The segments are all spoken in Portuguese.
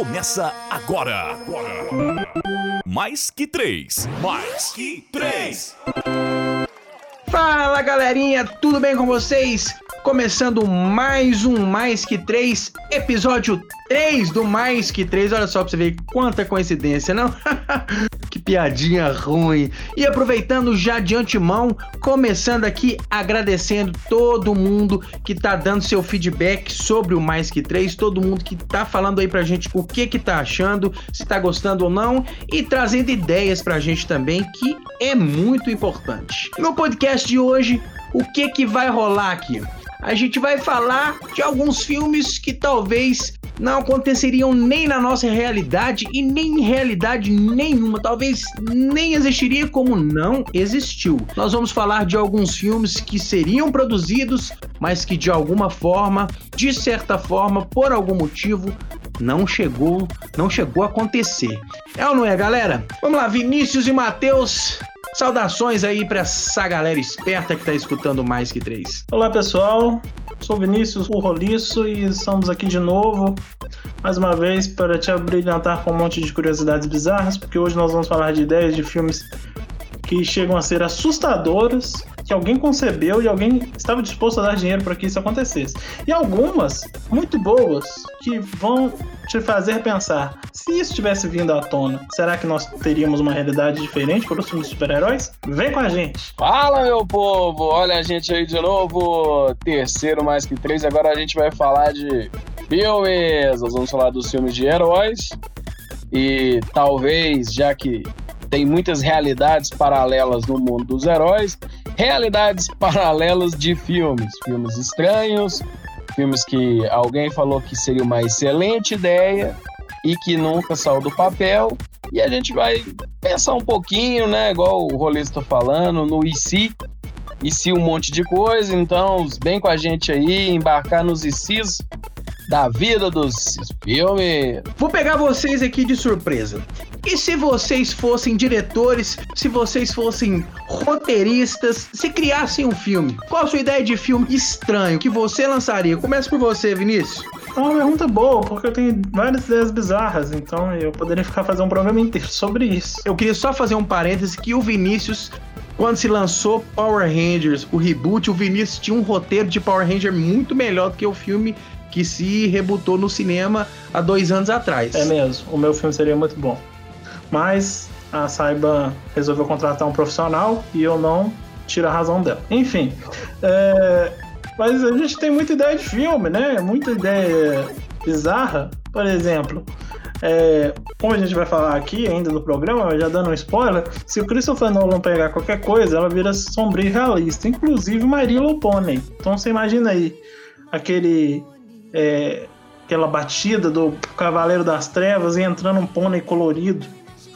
começa agora. agora. Mais que três. Mais que três. Fala galerinha, tudo bem com vocês? Começando mais um Mais Que 3, episódio 3 do Mais Que 3. Olha só pra você ver quanta coincidência, não? que piadinha ruim. E aproveitando já de antemão, começando aqui agradecendo todo mundo que tá dando seu feedback sobre o Mais Que 3, todo mundo que tá falando aí pra gente o que que tá achando, se tá gostando ou não, e trazendo ideias pra gente também, que é muito importante. No podcast de hoje, o que que vai rolar aqui? A gente vai falar de alguns filmes que talvez não aconteceriam nem na nossa realidade e nem em realidade nenhuma, talvez nem existiria como não existiu. Nós vamos falar de alguns filmes que seriam produzidos, mas que de alguma forma, de certa forma, por algum motivo, não chegou, não chegou a acontecer. É ou não é, galera? Vamos lá, Vinícius e Matheus, Saudações aí para essa galera esperta que tá escutando mais que três. Olá pessoal, sou Vinícius, o Roliço, e estamos aqui de novo, mais uma vez, para te abrilhantar com um monte de curiosidades bizarras, porque hoje nós vamos falar de ideias de filmes que chegam a ser assustadoras, que alguém concebeu e alguém estava disposto a dar dinheiro para que isso acontecesse. E algumas muito boas que vão te fazer pensar: se isso tivesse vindo à tona, será que nós teríamos uma realidade diferente para os filmes de super-heróis? Vem com a gente! Fala, meu povo! Olha a gente aí de novo, terceiro mais que três. Agora a gente vai falar de filmes. Nós vamos falar dos filmes de heróis. E talvez, já que tem muitas realidades paralelas no mundo dos heróis, realidades paralelas de filmes, filmes estranhos, filmes que alguém falou que seria uma excelente ideia e que nunca saiu do papel. E a gente vai pensar um pouquinho, né? Igual o Rolê está falando, no IC, se um monte de coisa. Então, vem com a gente aí, embarcar nos ICs da vida dos filmes. Vou pegar vocês aqui de surpresa. E se vocês fossem diretores, se vocês fossem roteiristas, se criassem um filme, qual a sua ideia de filme estranho que você lançaria? Começa por você, Vinícius. É uma pergunta boa, porque eu tenho várias ideias bizarras, então eu poderia ficar fazendo um programa inteiro sobre isso. Eu queria só fazer um parêntese que o Vinícius quando se lançou Power Rangers, o reboot, o Vinícius tinha um roteiro de Power Ranger muito melhor do que o filme que se rebutou no cinema há dois anos atrás. É mesmo, o meu filme seria muito bom. Mas a Saiba resolveu contratar um profissional e eu não tiro a razão dela. Enfim, é... mas a gente tem muita ideia de filme, né? Muita ideia bizarra. Por exemplo, é, como a gente vai falar aqui ainda no programa, já dando um spoiler, se o Christopher Nolan pegar qualquer coisa, ela vira sombria e realista, inclusive Little Pony. Então você imagina aí aquele é, aquela batida do Cavaleiro das Trevas e entrando um pônei colorido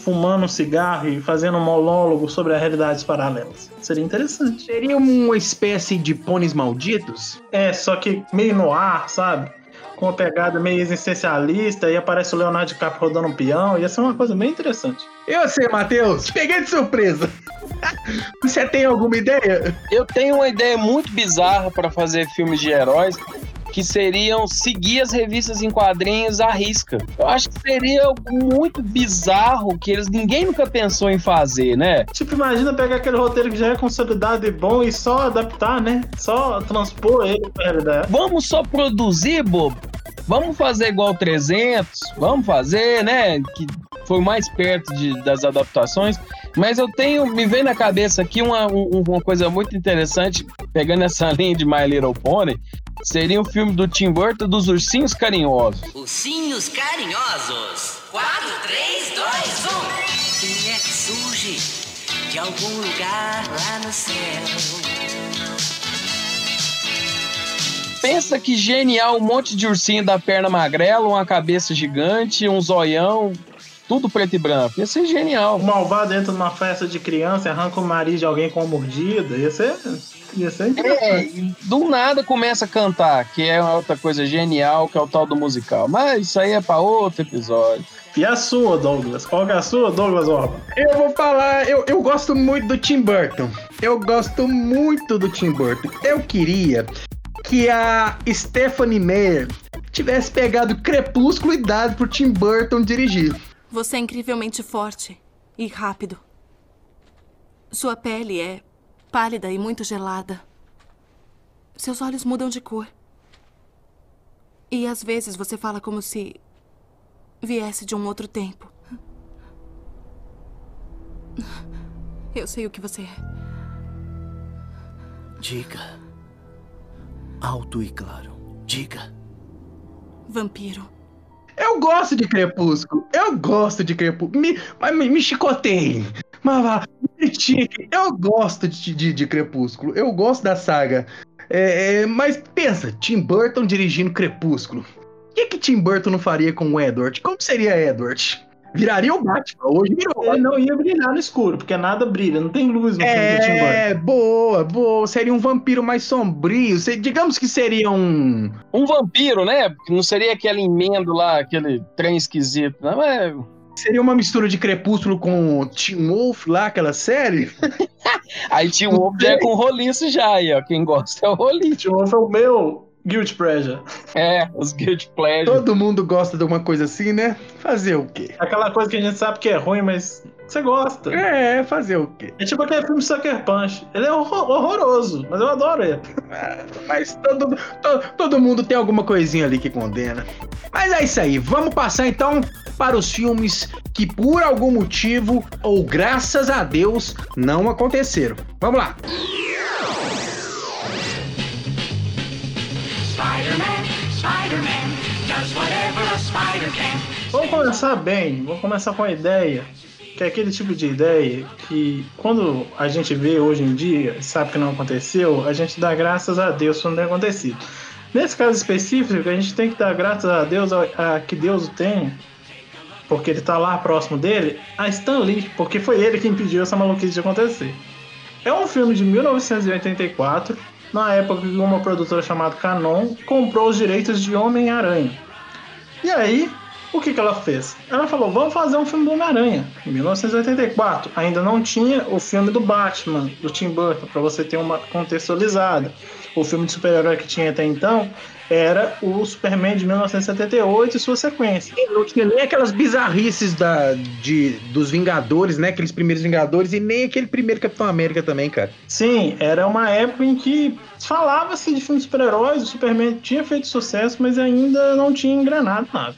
fumando um cigarro e fazendo um monólogo sobre as realidades paralelas. Seria interessante. Seria uma espécie de pôneis malditos? É, só que meio no ar, sabe? Com uma pegada meio existencialista e aparece o Leonardo DiCaprio rodando um peão. Ia ser uma coisa bem interessante. Eu sei, Matheus. Peguei de surpresa. Você tem alguma ideia? Eu tenho uma ideia muito bizarra para fazer filmes de heróis que seriam seguir as revistas em quadrinhos à risca. Eu acho que seria muito bizarro que eles ninguém nunca pensou em fazer, né? Tipo, imagina pegar aquele roteiro que já é consolidado e bom e só adaptar, né? Só transpor ele pra realidade. Vamos só produzir, bobo. Vamos fazer igual 300, vamos fazer, né? Que foi mais perto de, das adaptações. Mas eu tenho, me vem na cabeça aqui uma, uma coisa muito interessante, pegando essa linha de My Little Pony, seria um filme do Tim Burton dos Ursinhos Carinhosos. Ursinhos Carinhosos. 4, 3, 2, 1. Quem é que surge de algum lugar lá no céu? Pensa que genial, um monte de ursinho da perna magrela, uma cabeça gigante, um zoião, tudo preto e branco. Ia ser genial. O malvado entra numa festa de criança, arranca o nariz de alguém com uma mordida. Ia ser, ia ser interessante. É, do nada começa a cantar, que é outra coisa genial, que é o tal do musical. Mas isso aí é para outro episódio. E a sua, Douglas? Qual é a sua, Douglas Orba? Eu vou falar, eu, eu gosto muito do Tim Burton. Eu gosto muito do Tim Burton. Eu queria que a Stephanie Meyer tivesse pegado Crepúsculo e dado pro Tim Burton dirigir. Você é incrivelmente forte e rápido. Sua pele é pálida e muito gelada. Seus olhos mudam de cor. E às vezes você fala como se viesse de um outro tempo. Eu sei o que você é. Diga. Alto e claro. Diga. Vampiro. Eu gosto de Crepúsculo. Eu gosto de Crepúsculo. Me, mas me, me chicoteiem. Mas vá. Eu gosto de, de, de Crepúsculo. Eu gosto da saga. É, é, mas pensa, Tim Burton dirigindo Crepúsculo. O que, que Tim Burton não faria com o Edward? Como seria Edward? Viraria o Batman. Hoje virou. Ele não ia brilhar no escuro, porque nada brilha, não tem luz no filme do Tim Burton. É, boa, boa. Seria um vampiro mais sombrio. Se- digamos que seria um. Um vampiro, né? Não seria aquele emendo lá, aquele trem esquisito, né? Mas Seria uma mistura de Crepúsculo com Tim Wolf lá, aquela série. aí o ovo já é com roliço já aí, ó. Quem gosta é o roliço. Tim Wolf é o meu Guilty Pleasure. É, os guilty pleasure. Todo mundo gosta de uma coisa assim, né? Fazer o quê? Aquela coisa que a gente sabe que é ruim, mas você gosta. É, fazer o quê? É tipo aquele filme Sucker Punch. Ele é horror- horroroso, mas eu adoro ele. Mas todo, to- todo mundo tem alguma coisinha ali que condena. Mas é isso aí. Vamos passar então para os filmes que por algum motivo, ou graças a Deus, não aconteceram. Vamos lá. Spider-Man, Vamos começar bem, vamos começar com a ideia, que é aquele tipo de ideia que quando a gente vê hoje em dia, sabe que não aconteceu, a gente dá graças a Deus por não ter acontecido. Nesse caso específico, a gente tem que dar graças a Deus a, a que Deus o tem, porque ele tá lá próximo dele, a Stan Lee, porque foi ele que impediu essa maluquice de acontecer. É um filme de 1984, na época que uma produtora chamada Canon comprou os direitos de Homem-Aranha. E aí, o que, que ela fez? Ela falou: vamos fazer um filme do Homem-Aranha. Em 1984, ainda não tinha o filme do Batman, do Tim Burton, para você ter uma contextualizada. O filme de super-herói que tinha até então era o Superman de 1978 e sua sequência. Não tinha nem aquelas bizarrices da, de, dos Vingadores, né? Aqueles primeiros Vingadores e nem aquele primeiro Capitão América também, cara. Sim, era uma época em que falava-se de filmes super-heróis, o Superman tinha feito sucesso, mas ainda não tinha engrenado nada.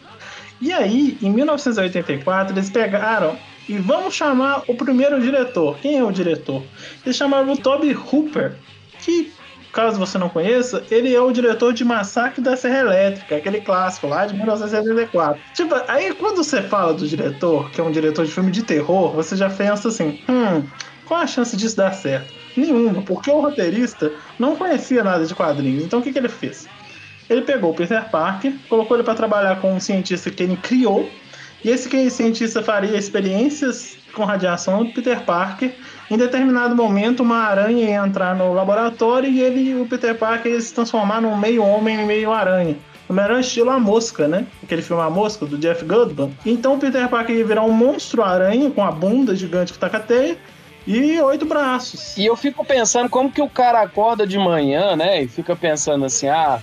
E aí, em 1984, eles pegaram e vamos chamar o primeiro diretor. Quem é o diretor? Eles chamaram o Toby Hooper, que, caso você não conheça, ele é o diretor de Massacre da Serra Elétrica, aquele clássico lá de 1974. Tipo, aí quando você fala do diretor, que é um diretor de filme de terror, você já pensa assim, hum, qual a chance disso dar certo? Nenhuma, porque o roteirista não conhecia nada de quadrinhos. Então o que, que ele fez? Ele pegou o Peter Parker, colocou ele para trabalhar com um cientista que ele criou, e esse cientista faria experiências com radiação do Peter Parker. Em determinado momento, uma aranha ia entrar no laboratório e ele, o Peter Parker ia se transformar num meio homem e meio aranha. Melhor estilo A Mosca, né? Aquele filme A Mosca, do Jeff Goldblum. Então o Peter Parker ia virar um monstro aranha com a bunda gigante que taca teia e oito braços. E eu fico pensando como que o cara acorda de manhã, né? E fica pensando assim, ah,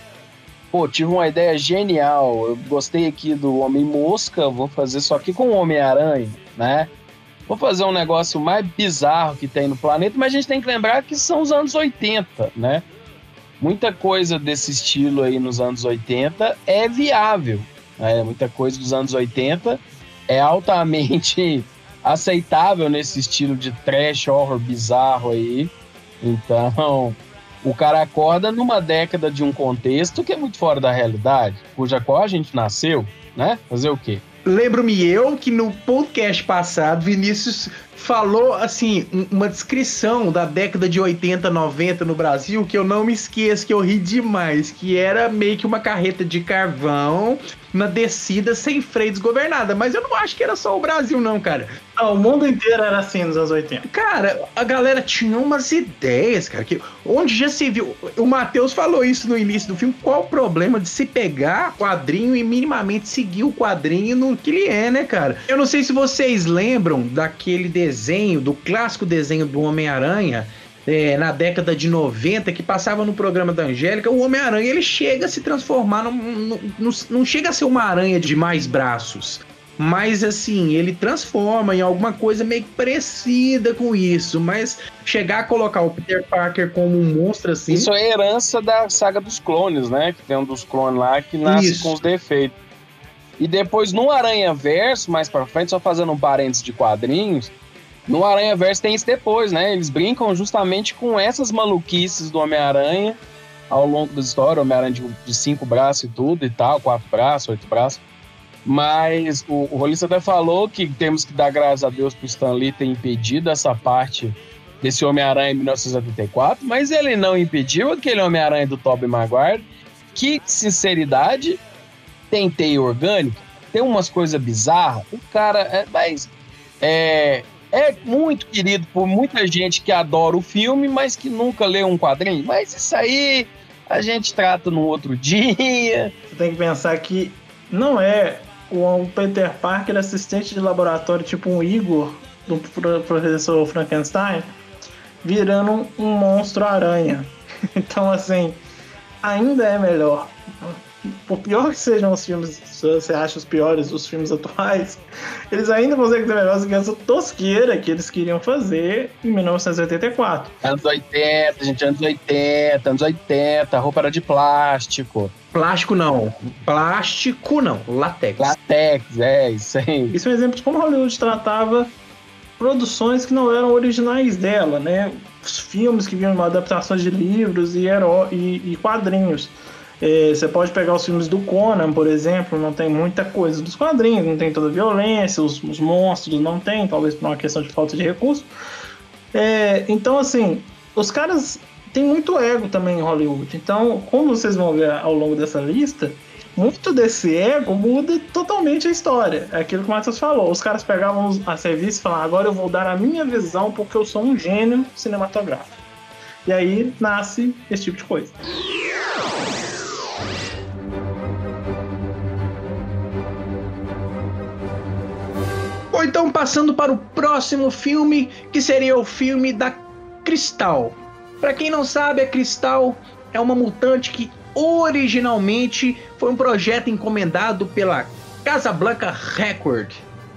pô, tive uma ideia genial. Eu gostei aqui do Homem-Mosca, vou fazer só aqui com o Homem-Aranha, né? Vou fazer um negócio mais bizarro que tem no planeta, mas a gente tem que lembrar que são os anos 80, né? Muita coisa desse estilo aí nos anos 80 é viável. Né? Muita coisa dos anos 80 é altamente aceitável nesse estilo de trash horror bizarro aí. Então, o cara acorda numa década de um contexto que é muito fora da realidade, cuja qual a gente nasceu, né? Fazer o quê? Lembro-me eu que no podcast passado, Vinícius falou assim, um- uma descrição da década de 80, 90 no Brasil, que eu não me esqueço, que eu ri demais, que era meio que uma carreta de carvão na descida sem freio desgovernada. Mas eu não acho que era só o Brasil, não, cara. Não, o mundo inteiro era assim nos anos 80. Cara, a galera tinha umas ideias, cara, que onde já se viu. O Matheus falou isso no início do filme. Qual o problema de se pegar quadrinho e minimamente seguir o quadrinho no que ele é, né, cara? Eu não sei se vocês lembram daquele desenho, do clássico desenho do Homem-Aranha. É, na década de 90, que passava no programa da Angélica, o Homem-Aranha ele chega a se transformar, num, num- num- não chega a ser uma aranha de mais braços. Mas assim, ele transforma em alguma coisa meio parecida com isso. Mas chegar a colocar o Peter Parker como um monstro assim. Isso é herança da saga dos clones, né? Que tem um dos clones lá que nasce Isso. com os defeitos. E depois no Aranha Verso, mais pra frente, só fazendo um parênteses de quadrinhos, no Aranha Verso tem isso depois, né? Eles brincam justamente com essas maluquices do Homem-Aranha ao longo da história, Homem-Aranha de, de cinco braços e tudo e tal, quatro braços, oito braços. Mas o, o Rolista até falou que temos que dar graças a Deus pro Stan Lee ter impedido essa parte desse Homem-Aranha em 1974, mas ele não impediu aquele Homem-Aranha do Tobey Maguire, que, sinceridade, tem teia orgânica, tem umas coisas bizarras, o cara é, mas, é, é muito querido por muita gente que adora o filme, mas que nunca leu um quadrinho, mas isso aí a gente trata num outro dia. Você tem que pensar que não é o Peter Parker assistente de laboratório, tipo um Igor do pro- professor Frankenstein, virando um monstro aranha. Então, assim, ainda é melhor. Por pior que sejam os filmes, se você acha os piores, os filmes atuais, eles ainda conseguem ser melhores que essa tosqueira que eles queriam fazer em 1984. Anos 80, gente, anos 80, anos 80, a roupa era de plástico, Plástico não. Plástico não. Latex. latex, é isso aí. Isso é um exemplo de como Hollywood tratava produções que não eram originais dela, né? Os filmes que vinham adaptações de livros e, heró- e, e quadrinhos. É, você pode pegar os filmes do Conan, por exemplo, não tem muita coisa dos quadrinhos, não tem toda a violência, os, os monstros não tem, talvez por uma questão de falta de recurso. É, então, assim, os caras têm muito ego também em Hollywood. Então, como vocês vão ver ao longo dessa lista, muito desse ego muda totalmente a história. É aquilo que o Matheus falou. Os caras pegavam a serviço e falavam, agora eu vou dar a minha visão porque eu sou um gênio cinematográfico. E aí nasce esse tipo de coisa. Ou então passando para o próximo filme, que seria o filme da Cristal. Para quem não sabe, a Cristal é uma mutante que originalmente foi um projeto encomendado pela Casablanca Record.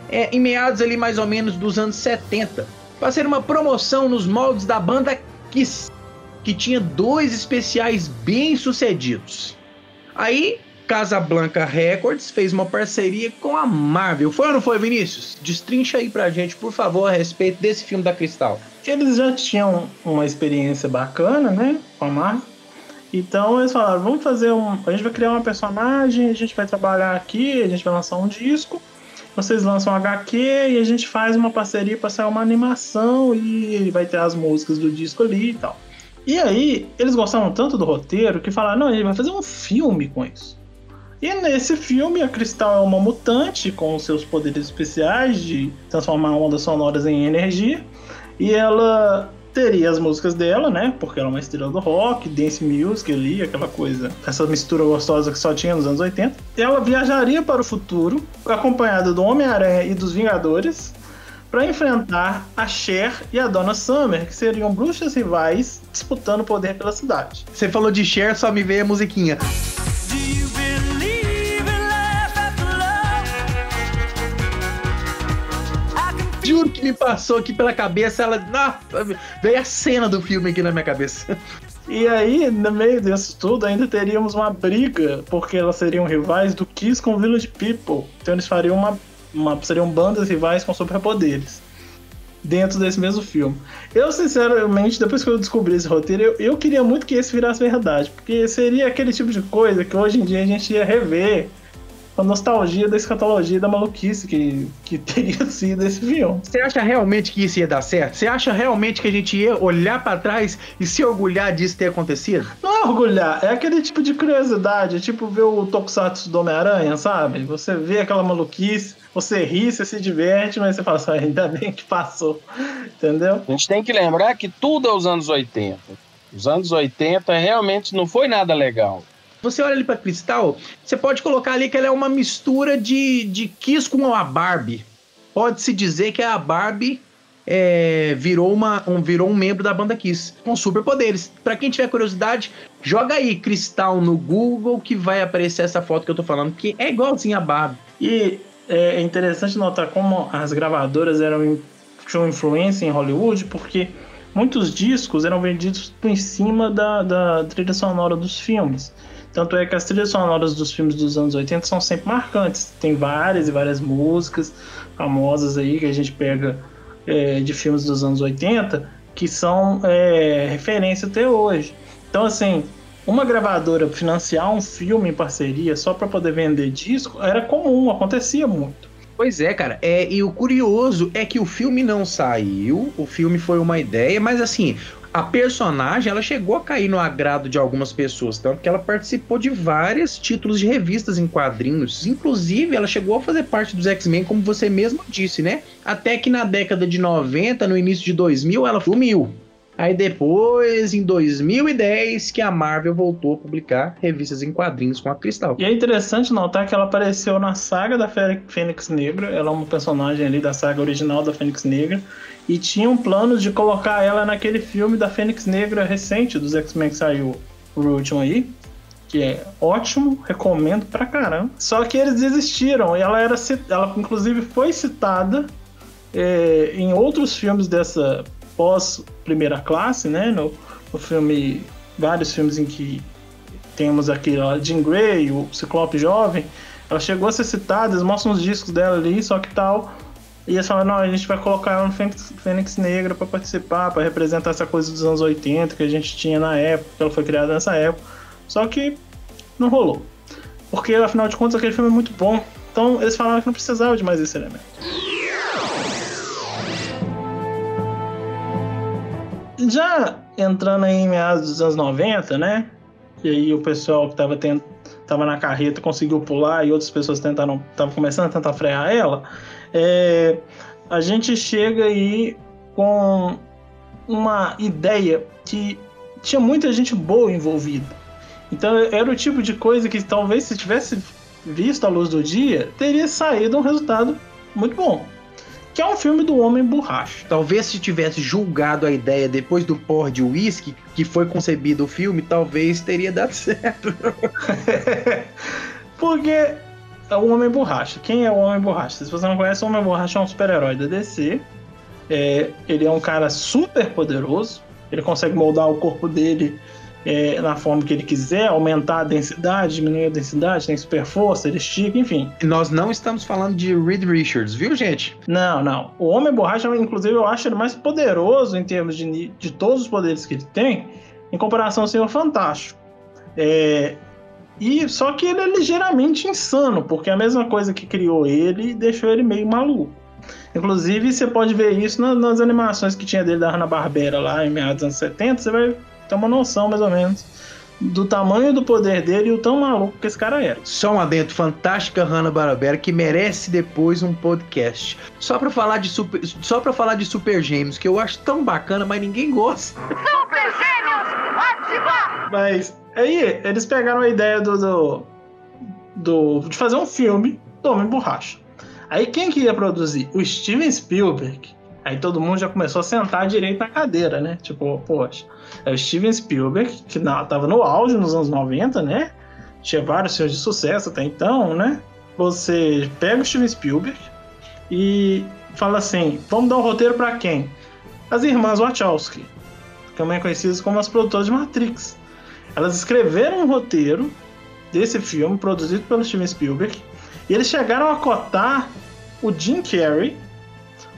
É, em meados ali mais ou menos dos anos 70, para ser uma promoção nos moldes da banda Kiss, que tinha dois especiais bem sucedidos. Aí, Casablanca Records fez uma parceria com a Marvel. Foi ou não foi, Vinícius? Destrincha aí pra gente, por favor, a respeito desse filme da Cristal. Eles já tinham uma experiência bacana, né? Com a Marvel. Então eles falaram, vamos fazer um. A gente vai criar uma personagem, a gente vai trabalhar aqui, a gente vai lançar um disco. Vocês lançam um HQ e a gente faz uma parceria para sair uma animação e vai ter as músicas do disco ali e tal. E aí, eles gostaram tanto do roteiro que falaram: não, a gente vai fazer um filme com isso. E nesse filme, a Cristal é uma mutante com seus poderes especiais de transformar ondas sonoras em energia. E ela teria as músicas dela, né? Porque ela é uma estrela do rock, dance music ali, aquela coisa, essa mistura gostosa que só tinha nos anos 80. E ela viajaria para o futuro, acompanhada do Homem-Aranha e dos Vingadores, para enfrentar a Cher e a Donna Summer, que seriam bruxas rivais disputando poder pela cidade. Você falou de Cher, só me veio a musiquinha. Juro que me passou aqui pela cabeça, ela. Ah, veio a cena do filme aqui na minha cabeça. E aí, no meio disso tudo, ainda teríamos uma briga, porque elas seriam rivais do Kiss com Village People. Então eles fariam uma, uma seriam bandas rivais com superpoderes dentro desse mesmo filme. Eu, sinceramente, depois que eu descobri esse roteiro, eu, eu queria muito que esse virasse verdade, porque seria aquele tipo de coisa que hoje em dia a gente ia rever a nostalgia da escatologia da maluquice que, que teria sido esse filme. Você acha realmente que isso ia dar certo? Você acha realmente que a gente ia olhar pra trás e se orgulhar disso ter acontecido? Não é orgulhar, é aquele tipo de curiosidade, é tipo ver o Tokusatsu do Homem-Aranha, sabe? Você vê aquela maluquice, você ri, você se diverte, mas você fala assim, "Ah, ainda bem que passou, entendeu? A gente tem que lembrar que tudo é os anos 80. Os anos 80 realmente não foi nada legal. Você olha ali pra Cristal, você pode colocar ali que ela é uma mistura de, de Kiss com a Barbie. Pode-se dizer que é a Barbie é, virou, uma, um, virou um membro da banda Kiss, com superpoderes. Pra quem tiver curiosidade, joga aí Cristal no Google que vai aparecer essa foto que eu tô falando, que é igualzinha a Barbie. E é interessante notar como as gravadoras eram tinham influência em Hollywood, porque muitos discos eram vendidos em cima da, da trilha sonora dos filmes. Tanto é que as trilhas sonoras dos filmes dos anos 80 são sempre marcantes. Tem várias e várias músicas famosas aí que a gente pega é, de filmes dos anos 80 que são é, referência até hoje. Então, assim, uma gravadora financiar um filme em parceria só para poder vender disco era comum, acontecia muito. Pois é, cara. É, e o curioso é que o filme não saiu, o filme foi uma ideia, mas assim, a personagem ela chegou a cair no agrado de algumas pessoas, tanto que ela participou de vários títulos de revistas em quadrinhos. Inclusive, ela chegou a fazer parte dos X-Men, como você mesmo disse, né? Até que na década de 90, no início de 2000, ela sumiu. Aí depois, em 2010, que a Marvel voltou a publicar revistas em quadrinhos com a Cristal. E é interessante notar que ela apareceu na saga da Fênix Negra. Ela é uma personagem ali da saga original da Fênix Negra. E tinham planos de colocar ela naquele filme da Fênix Negra recente dos X-Men que saiu por último aí. Que é ótimo, recomendo pra caramba. Só que eles desistiram. E ela era ela inclusive foi citada é, em outros filmes dessa pós primeira classe, né? No, no filme, vários filmes em que temos aqui a Jean Grey, o Ciclope Jovem, ela chegou a ser citada, eles mostram os discos dela ali, só que tal. E eles falaram, não, a gente vai colocar ela no Fênix, Fênix Negra para participar, para representar essa coisa dos anos 80 que a gente tinha na época, que ela foi criada nessa época. Só que não rolou. Porque, afinal de contas, aquele filme é muito bom. Então, eles falaram que não precisava de mais esse elemento. Já entrando aí em meados dos anos 90, né? E aí o pessoal que tava, tent... tava na carreta conseguiu pular e outras pessoas tentaram, estavam começando a tentar frear ela. É... A gente chega aí com uma ideia que tinha muita gente boa envolvida. Então era o tipo de coisa que talvez se tivesse visto a luz do dia, teria saído um resultado muito bom que é um filme do Homem Borracha. Talvez se tivesse julgado a ideia depois do por de whisky que foi concebido o filme, talvez teria dado certo. Porque é o Homem Borracha. Quem é o Homem Borracha? Se você não conhece, o Homem Borracha é um super-herói da DC. É, ele é um cara super poderoso. Ele consegue moldar o corpo dele é, na forma que ele quiser, aumentar a densidade, diminuir a densidade, tem super força, ele estica, enfim. Nós não estamos falando de Reed Richards, viu, gente? Não, não. O Homem Borracha, inclusive, eu acho ele mais poderoso em termos de, de todos os poderes que ele tem, em comparação ao Senhor Fantástico. É, e só que ele é ligeiramente insano, porque a mesma coisa que criou ele deixou ele meio maluco. Inclusive, você pode ver isso nas, nas animações que tinha dele da Hanna-Barbera lá em meados dos anos 70, você vai ter uma noção, mais ou menos, do tamanho do poder dele e o tão maluco que esse cara era. Só um adentro, fantástica Hanna-Barbera, que merece depois um podcast. Só pra falar de Super, só pra falar de Super Gêmeos, que eu acho tão bacana, mas ninguém gosta. Super Gêmeos, ativar! Mas aí, eles pegaram a ideia do, do, do de fazer um filme do Homem Borracha. Aí quem que ia produzir? O Steven Spielberg. Aí todo mundo já começou a sentar direito na cadeira, né? Tipo, poxa, é o Steven Spielberg, que na, tava no auge nos anos 90, né? Tinha vários filmes de sucesso até então, né? Você pega o Steven Spielberg e fala assim: vamos dar um roteiro para quem? As irmãs Wachowski, também conhecidas como as produtoras de Matrix. Elas escreveram um roteiro desse filme, produzido pelo Steven Spielberg, e eles chegaram a cotar o Jim Carrey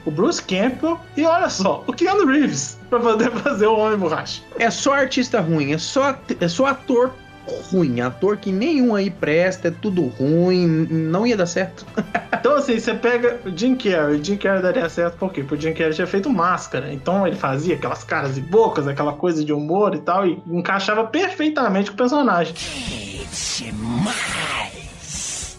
o Bruce Campbell e olha só, o Keanu Reeves pra poder fazer o Homem Borracha. É só artista ruim, é só, é só ator ruim, ator que nenhum aí presta, é tudo ruim, não ia dar certo. então assim, você pega o Jim Carrey, Jim Carrey daria certo por quê? Porque o Jim Carrey tinha feito máscara, então ele fazia aquelas caras e bocas, aquela coisa de humor e tal, e encaixava perfeitamente com o personagem.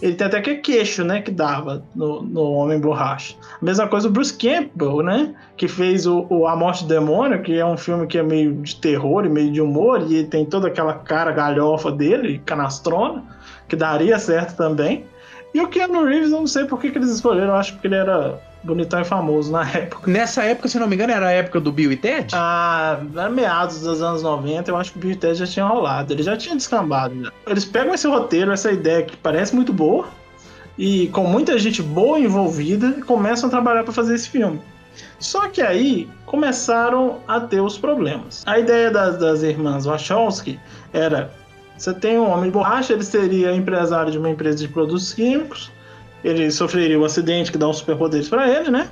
Ele tem até que queixo, né, que dava no, no Homem Borracha. Mesma coisa o Bruce Campbell, né? Que fez o, o, A Morte do Demônio, que é um filme que é meio de terror e meio de humor, e tem toda aquela cara galhofa dele, canastrona, que daria certo também. E o Keanu Reeves, eu não sei por que, que eles escolheram, acho que ele era bonitão e famoso na época. Nessa época, se não me engano, era a época do Bill e Ted? Ah, era meados dos anos 90, eu acho que o Bill e Ted já tinha rolado, ele já tinha descambado. já. Eles pegam esse roteiro, essa ideia que parece muito boa, e com muita gente boa envolvida, e começam a trabalhar para fazer esse filme. Só que aí começaram a ter os problemas. A ideia das, das irmãs Wachowski era: você tem um homem de borracha, ele seria empresário de uma empresa de produtos químicos, ele sofreria um acidente que dá uns superpoderes para ele, né?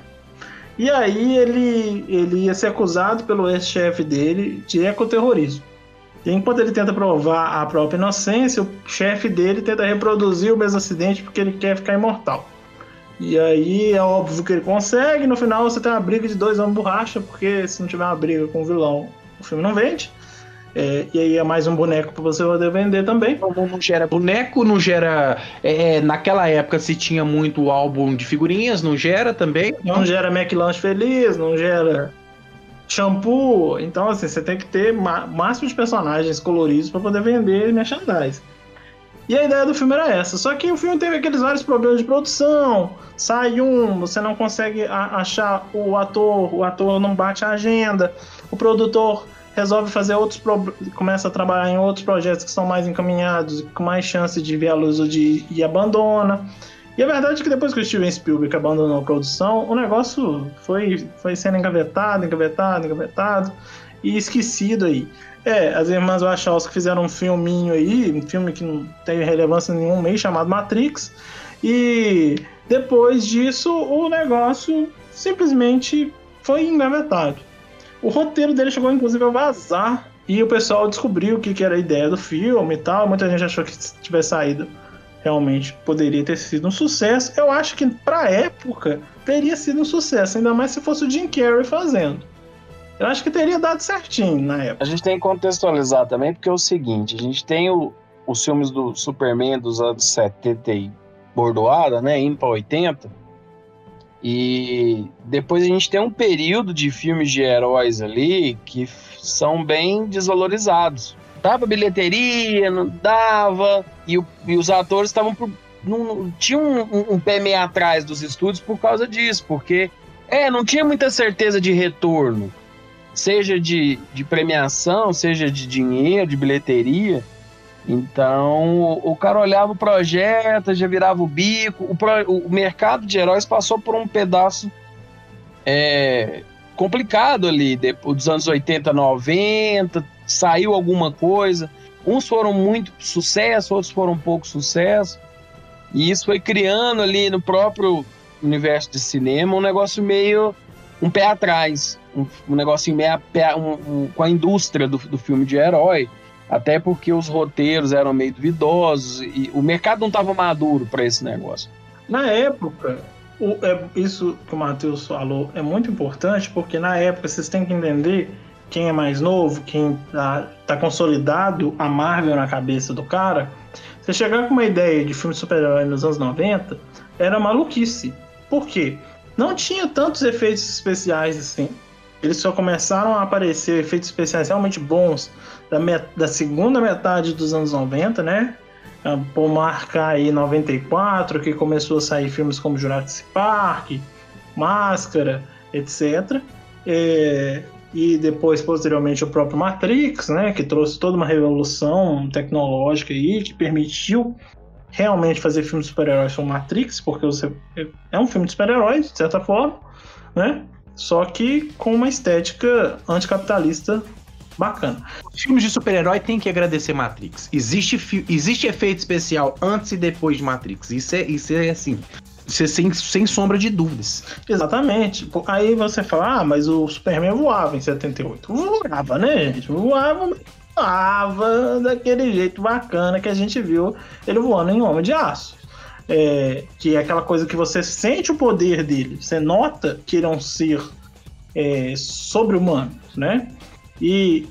E aí ele, ele ia ser acusado pelo ex-chefe dele de ecoterrorismo. E enquanto ele tenta provar a própria inocência, o chefe dele tenta reproduzir o mesmo acidente porque ele quer ficar imortal. E aí é óbvio que ele consegue, no final você tem uma briga de dois homens borracha, porque se não tiver uma briga com o vilão, o filme não vende. É, e aí é mais um boneco pra você poder vender também. Não, não gera boneco, não gera. é, naquela época se tinha muito álbum de figurinhas, não gera também. Não gera McLanche feliz, não gera shampoo. Então, assim, você tem que ter máximo de personagens coloridos pra poder vender merchandise. E a ideia do filme era essa. Só que o filme teve aqueles vários problemas de produção. Sai um, você não consegue achar o ator, o ator não bate a agenda. O produtor resolve fazer outros pro- começa a trabalhar em outros projetos que são mais encaminhados, com mais chance de ver a luz de e abandona. E a verdade é que depois que o Steven Spielberg abandonou a produção, o negócio foi, foi sendo engavetado, engavetado, engavetado e esquecido aí. É, as irmãs Wachowski fizeram um filminho aí, um filme que não tem relevância nenhuma meio chamado Matrix, e depois disso o negócio simplesmente foi engavetado. O roteiro dele chegou inclusive a vazar e o pessoal descobriu o que, que era a ideia do filme e tal. Muita gente achou que se tivesse saído realmente poderia ter sido um sucesso. Eu acho que pra época teria sido um sucesso, ainda mais se fosse o Jim Carrey fazendo. Eu acho que teria dado certinho na época. A gente tem que contextualizar também, porque é o seguinte: a gente tem o- os filmes do Superman dos anos 70 e bordoada, né? Indo pra 80. E depois a gente tem um período de filmes de heróis ali que são bem desvalorizados. Dava bilheteria, não dava, e, o- e os atores estavam. Não, tinham um, um- um pé meio atrás dos estúdios por causa disso, porque é, não tinha muita certeza de retorno seja de, de premiação, seja de dinheiro, de bilheteria. Então, o, cara olhava o projeto, já virava o bico. O, pro- o mercado de heróis passou por um pedaço é, complicado ali, depois dos anos 80, 90, saiu alguma coisa. Uns foram muito sucesso, outros foram pouco sucesso. E isso foi criando ali no próprio universo de cinema um negócio meio um pé atrás, um, um meio a pé, um- um- com a indústria do, do filme de herói, até porque os roteiros eram meio duvidosos e o mercado não estava maduro para esse negócio. Na época, o- é- isso que o Matheus falou é muito importante, porque na época vocês têm que entender quem é mais novo, quem tá, tá consolidado a Marvel na cabeça do cara. Você chegar com uma ideia de filme de super-herói nos anos 90 era maluquice. Por quê? Não tinha tantos efeitos especiais assim. Eles só começaram a aparecer efeitos especiais realmente bons da, met- da segunda metade dos anos 90, né? Ah, Por marcar aí 94, que começou a sair filmes como Jurassic Park, Máscara, etc. É, e depois, posteriormente, o próprio Matrix, né? Que trouxe toda uma revolução tecnológica aí, que permitiu realmente fazer filmes de super-heróis como Matrix, porque você é um filme de super-heróis, de certa forma, né? Só que com uma estética anticapitalista bacana. Os filmes de super-herói tem que agradecer Matrix. Existe, existe efeito especial antes e depois de Matrix. Isso é, isso é assim. Isso é sem, sem sombra de dúvidas. Exatamente. Aí você fala, ah, mas o Superman voava em 78. Voava, né, gente? Voava, voava daquele jeito bacana que a gente viu ele voando em Homem de Aço. É, que é aquela coisa que você sente o poder dele, você nota que ele é um ser é, sobre-humano, né? E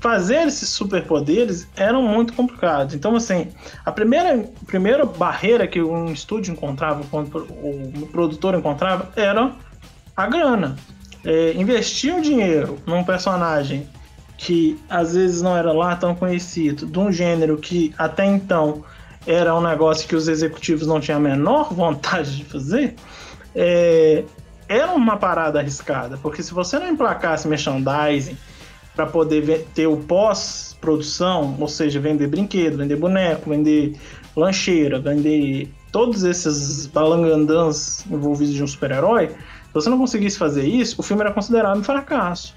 fazer esses superpoderes eram muito complicados. Então, assim, a primeira, a primeira barreira que um estúdio encontrava, o produtor encontrava, era a grana. É, investir um dinheiro num personagem que às vezes não era lá tão conhecido, de um gênero que até então era um negócio que os executivos não tinham a menor vontade de fazer, é, era uma parada arriscada, porque se você não emplacasse merchandising para poder ter o pós-produção, ou seja, vender brinquedo, vender boneco, vender lancheira, vender todos esses balangandãs envolvidos de um super-herói, se você não conseguisse fazer isso, o filme era considerado um fracasso.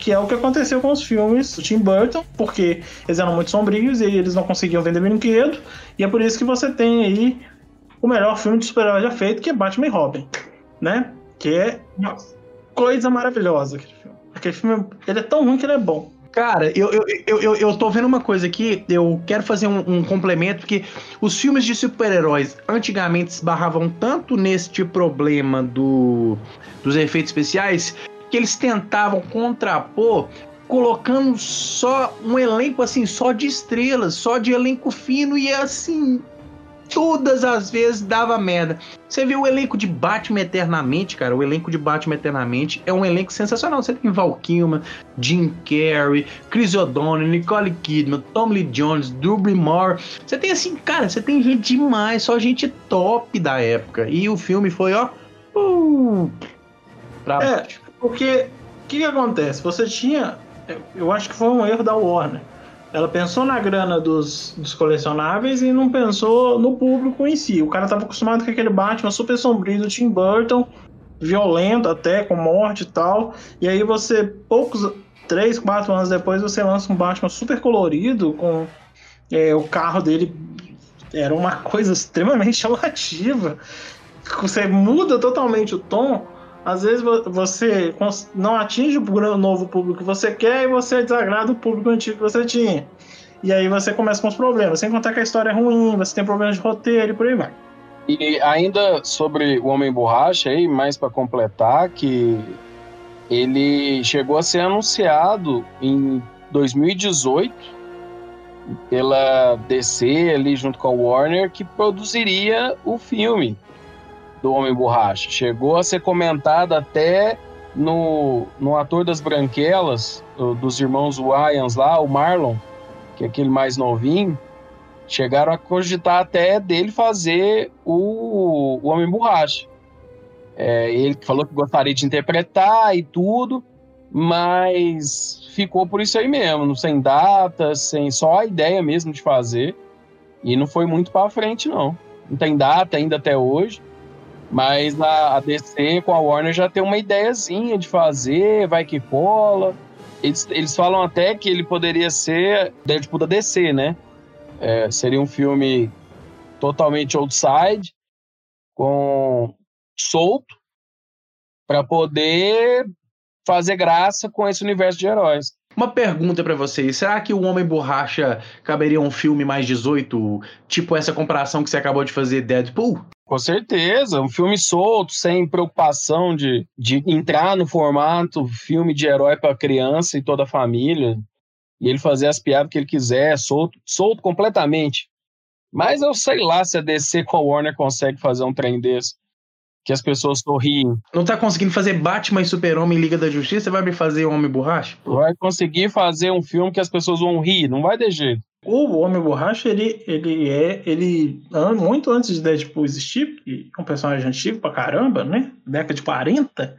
Que é o que aconteceu com os filmes do Tim Burton, porque eles eram muito sombrios e eles não conseguiam vender brinquedo, e é por isso que você tem aí o melhor filme de super-herói já feito, que é Batman e Robin, né? Que é uma coisa maravilhosa aquele filme. Aquele filme, ele é tão ruim que ele é bom. Cara, eu, eu, eu, eu, eu tô vendo uma coisa aqui, eu quero fazer um, um complemento, porque os filmes de super-heróis antigamente esbarravam tanto neste problema do, dos efeitos especiais que eles tentavam contrapor colocando só um elenco assim, só de estrelas, só de elenco fino e assim, todas as vezes dava merda. Você viu o elenco de Batman Eternamente, cara? O elenco de Batman Eternamente é um elenco sensacional. Você tem Val Kilmer, Jim Carrey, Chris O'Donnell, Nicole Kidman, Tom Lee Jones, Drew Barrymore. Você tem assim, cara, você tem gente demais, só gente top da época. E o filme foi, ó, uh, pra É, baixo. Porque o que, que acontece? Você tinha. Eu acho que foi um erro da Warner. Ela pensou na grana dos, dos colecionáveis e não pensou no público em si. O cara tava acostumado com aquele Batman super sombrio do Tim Burton, violento até, com morte e tal. E aí você, poucos, três, quatro anos depois, você lança um Batman super colorido, com é, o carro dele era uma coisa extremamente chamativa. Você muda totalmente o tom. Às vezes vo- você não atinge o novo público que você quer e você desagrada o público antigo que você tinha. E aí você começa com os problemas. Sem contar que a história é ruim, você tem problemas de roteiro e por aí vai. E ainda sobre o Homem Borracha aí, mais para completar, que ele chegou a ser anunciado em 2018 pela DC ali junto com a Warner que produziria o filme do Homem Borracha. Chegou a ser comentado até no, no ator das Branquelas, dos irmãos Wyans lá, o Marlon, que é aquele mais novinho, chegaram a cogitar até dele fazer o, o Homem Borracha. É, ele falou que gostaria de interpretar e tudo, mas ficou por isso aí mesmo, sem data, sem só a ideia mesmo de fazer. E não foi muito para frente, não. Não tem data ainda até hoje. Mas a, a DC com a Warner já tem uma ideiazinha de fazer, vai que cola. Eles, eles falam até que ele poderia ser Deadpool da DC, né? É, seria um filme totalmente outside, com solto, para poder fazer graça com esse universo de heróis. Uma pergunta pra vocês: será que o Homem Borracha caberia um filme mais 18, tipo essa comparação que você acabou de fazer, Deadpool? Com certeza, um filme solto, sem preocupação de, de entrar no formato filme de herói para criança e toda a família, e ele fazer as piadas que ele quiser, solto, solto completamente. Mas eu sei lá se a DC com a Warner consegue fazer um trem desse, que as pessoas sorriem. Não tá conseguindo fazer Batman e Super-Homem em Liga da Justiça? Você vai me fazer Homem Borracha? Vai conseguir fazer um filme que as pessoas vão rir, não vai ter jeito. O Homem Borracha, ele, ele é. Ele, muito antes de Deadpool existir, que é um personagem antigo pra caramba, né? Década de 40.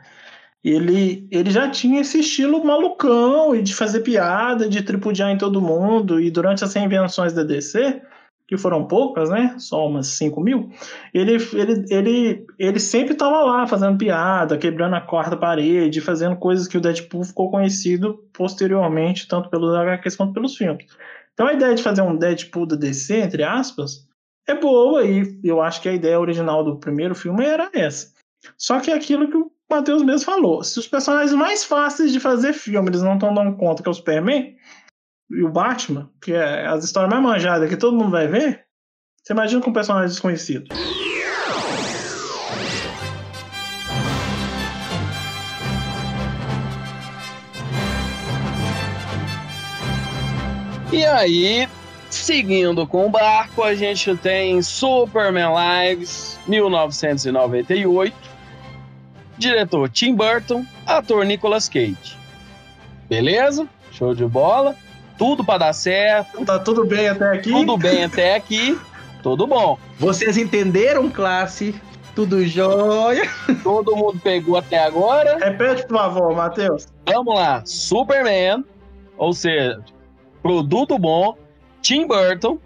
Ele, ele já tinha esse estilo malucão e de fazer piada, de tripudiar em todo mundo. E durante as reinvenções da DC, que foram poucas, né? Só umas 5 mil, ele, ele, ele, ele sempre tava lá fazendo piada, quebrando a quarta parede, fazendo coisas que o Deadpool ficou conhecido posteriormente, tanto pelos HQs quanto pelos filmes. Então a ideia de fazer um Deadpool da DC, entre aspas, é boa e eu acho que a ideia original do primeiro filme era essa. Só que é aquilo que o Matheus mesmo falou. Se os personagens mais fáceis de fazer filme eles não estão dando conta que é o Superman e o Batman, que é as histórias mais manjadas que todo mundo vai ver, você imagina com um personagem desconhecido. E aí, seguindo com o barco, a gente tem Superman Lives 1998, diretor Tim Burton, ator Nicolas Cage. Beleza? Show de bola. Tudo para dar certo, Tá tudo bem até aqui? tudo bem até aqui, tudo bom. Vocês entenderam, classe? Tudo jóia. Todo mundo pegou até agora. Repete, por favor, Matheus. Vamos lá. Superman, ou seja, produto bom, Tim Burton,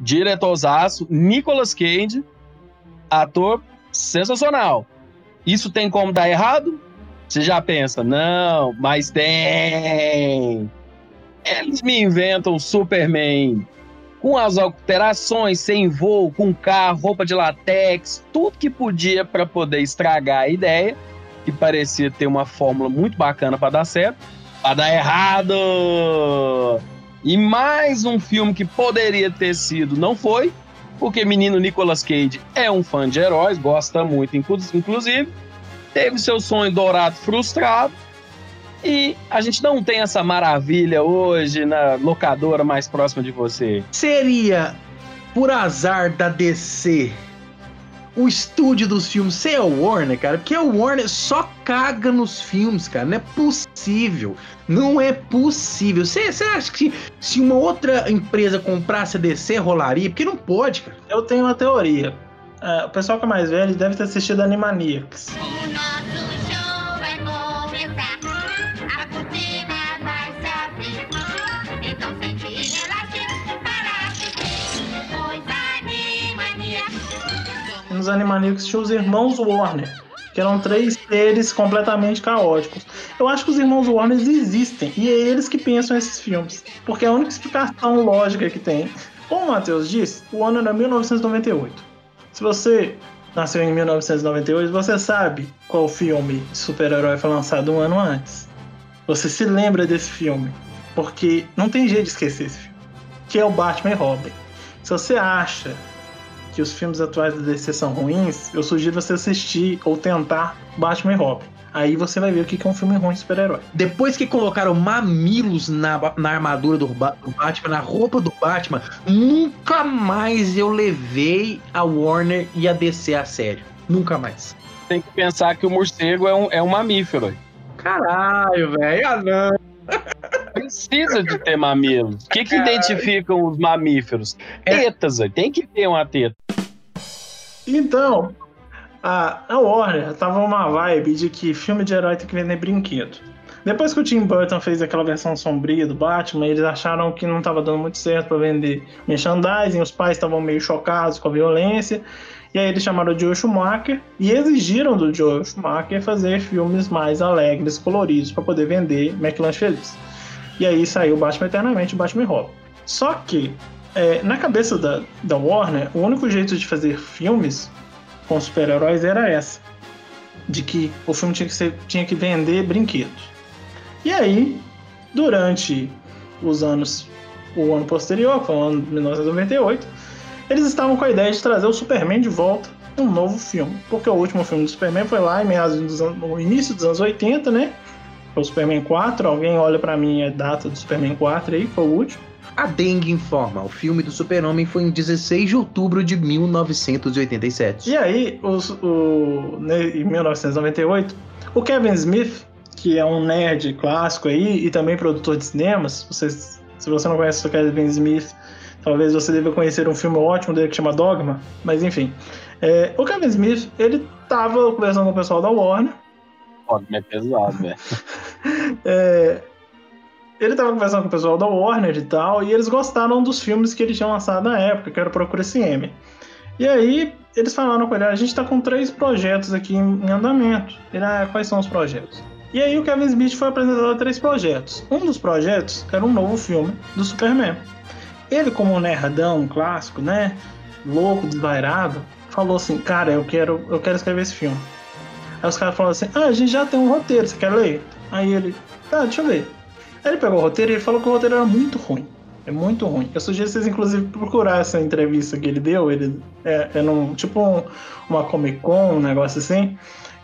diretorzaço, Nicolas Cage, ator sensacional. Isso tem como dar errado? Você já pensa, não, mas tem. Eles me inventam o Superman com as alterações, sem voo, com carro, roupa de latex, tudo que podia para poder estragar a ideia, que parecia ter uma fórmula muito bacana para dar certo, para dar errado. E mais um filme que poderia ter sido, não foi, porque menino Nicolas Cage é um fã de heróis, gosta muito, inclu- inclusive, teve seu sonho dourado frustrado. E a gente não tem essa maravilha hoje na locadora mais próxima de você. Seria, por azar da DC, o estúdio dos filmes ser a Warner, cara? Porque a Warner só caga nos filmes, cara. Não é possível. Não é possível. Você acha que se uma outra empresa comprasse a DC, rolaria? Porque não pode, cara. Eu tenho uma teoria. É, o pessoal que é mais velho deve ter assistido Animaniacs. O Nos Animaniacs tinha os irmãos Warner, que eram três seres completamente caóticos. Eu acho que os irmãos Warner existem e é eles que pensam esses filmes, porque é a única explicação lógica que tem. Como o Matheus disse, o ano era 1998. Se você nasceu em 1998, você sabe qual filme de super-herói foi lançado um ano antes. Você se lembra desse filme, porque não tem jeito de esquecer esse filme, que é o Batman e Robin. Se você acha que os filmes atuais da DC são ruins, eu sugiro você assistir ou tentar Batman e Robin. Aí você vai ver o que que é um filme ruim de super-herói. Depois que colocaram mamilos na, na armadura do, Ba- do Batman, na roupa do Batman, nunca mais eu levei a Warner e a DC a sério. Nunca mais. Tem que pensar que o morcego é um, é um mamífero. Caralho, velho. Ah, não. Precisa de ter mamilos. O que, que identificam os mamíferos? É. Tetas, tem que ter uma teta. Então, a, a Warner tava uma vibe de que filme de herói tem que vender brinquedo. Depois que o Tim Burton fez aquela versão sombria do Batman, eles acharam que não estava dando muito certo para vender merchandising, os pais estavam meio chocados com a violência, e aí eles chamaram o Joe Schumacher e exigiram do Joe Schumacher fazer filmes mais alegres, coloridos, para poder vender McLanche Feliz. E aí saiu Batman Eternamente e Batman Robin. Só que, é, na cabeça da, da Warner, o único jeito de fazer filmes com super-heróis era essa. De que o filme tinha que, ser, tinha que vender brinquedos. E aí, durante os anos, o ano posterior, que foi o ano de 1998, eles estavam com a ideia de trazer o Superman de volta um novo filme. Porque o último filme do Superman foi lá em meados dos anos, no início dos anos 80, né? Foi o Superman 4. Alguém olha pra mim a data do Superman 4 aí, foi o último. A Dengue informa, o filme do Super-Homem foi em 16 de outubro de 1987. E aí, os- o, né, em 1998, o Kevin Smith, que é um nerd clássico aí e também produtor de cinemas, vocês, se você não conhece o Kevin Smith, talvez você deva conhecer um filme ótimo dele que chama Dogma, mas enfim. É, o Kevin Smith, ele tava conversando com o pessoal da Warner, Pode, é pesado, velho. é, ele tava conversando com o pessoal da Warner e tal, e eles gostaram dos filmes que ele tinha lançado na época, que era Procura CM. E aí, eles falaram com ele, "Ah, a gente tá com três projetos aqui em, em andamento. Ele, ah, quais são os projetos? E aí o Kevin Smith foi apresentado a três projetos. Um dos projetos era um novo filme do Superman. Ele, como um nerdão clássico, né? Louco, desvairado, falou assim, cara, eu quero, eu quero escrever esse filme. Aí os caras falaram assim, ah, a gente já tem um roteiro, você quer ler? Aí ele, tá, deixa eu ver. Aí ele pegou o roteiro e ele falou que o roteiro era muito ruim. É muito ruim. Eu sugiro vocês, inclusive, procurar essa entrevista que ele deu. Ele é, é num, tipo um- uma Comic Con, um negócio assim.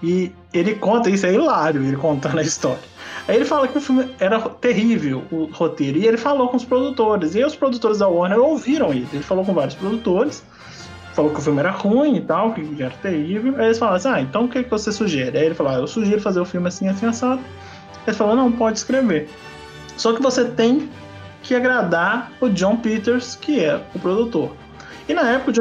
E ele conta, isso é hilário, ele contando a história. Aí ele fala que o filme era terrível, o roteiro. E ele falou com os produtores. E os produtores da Warner ouviram ele. Ele falou com vários produtores. Falou que o filme era ruim e tal, que era terrível. Aí eles falaram assim: ah, então o que, que você sugere? Aí ele falou: ah, eu sugiro fazer o filme assim, assim, assado. Ele falou: não, pode escrever. Só que você tem que agradar o John Peters, que é o produtor. E na época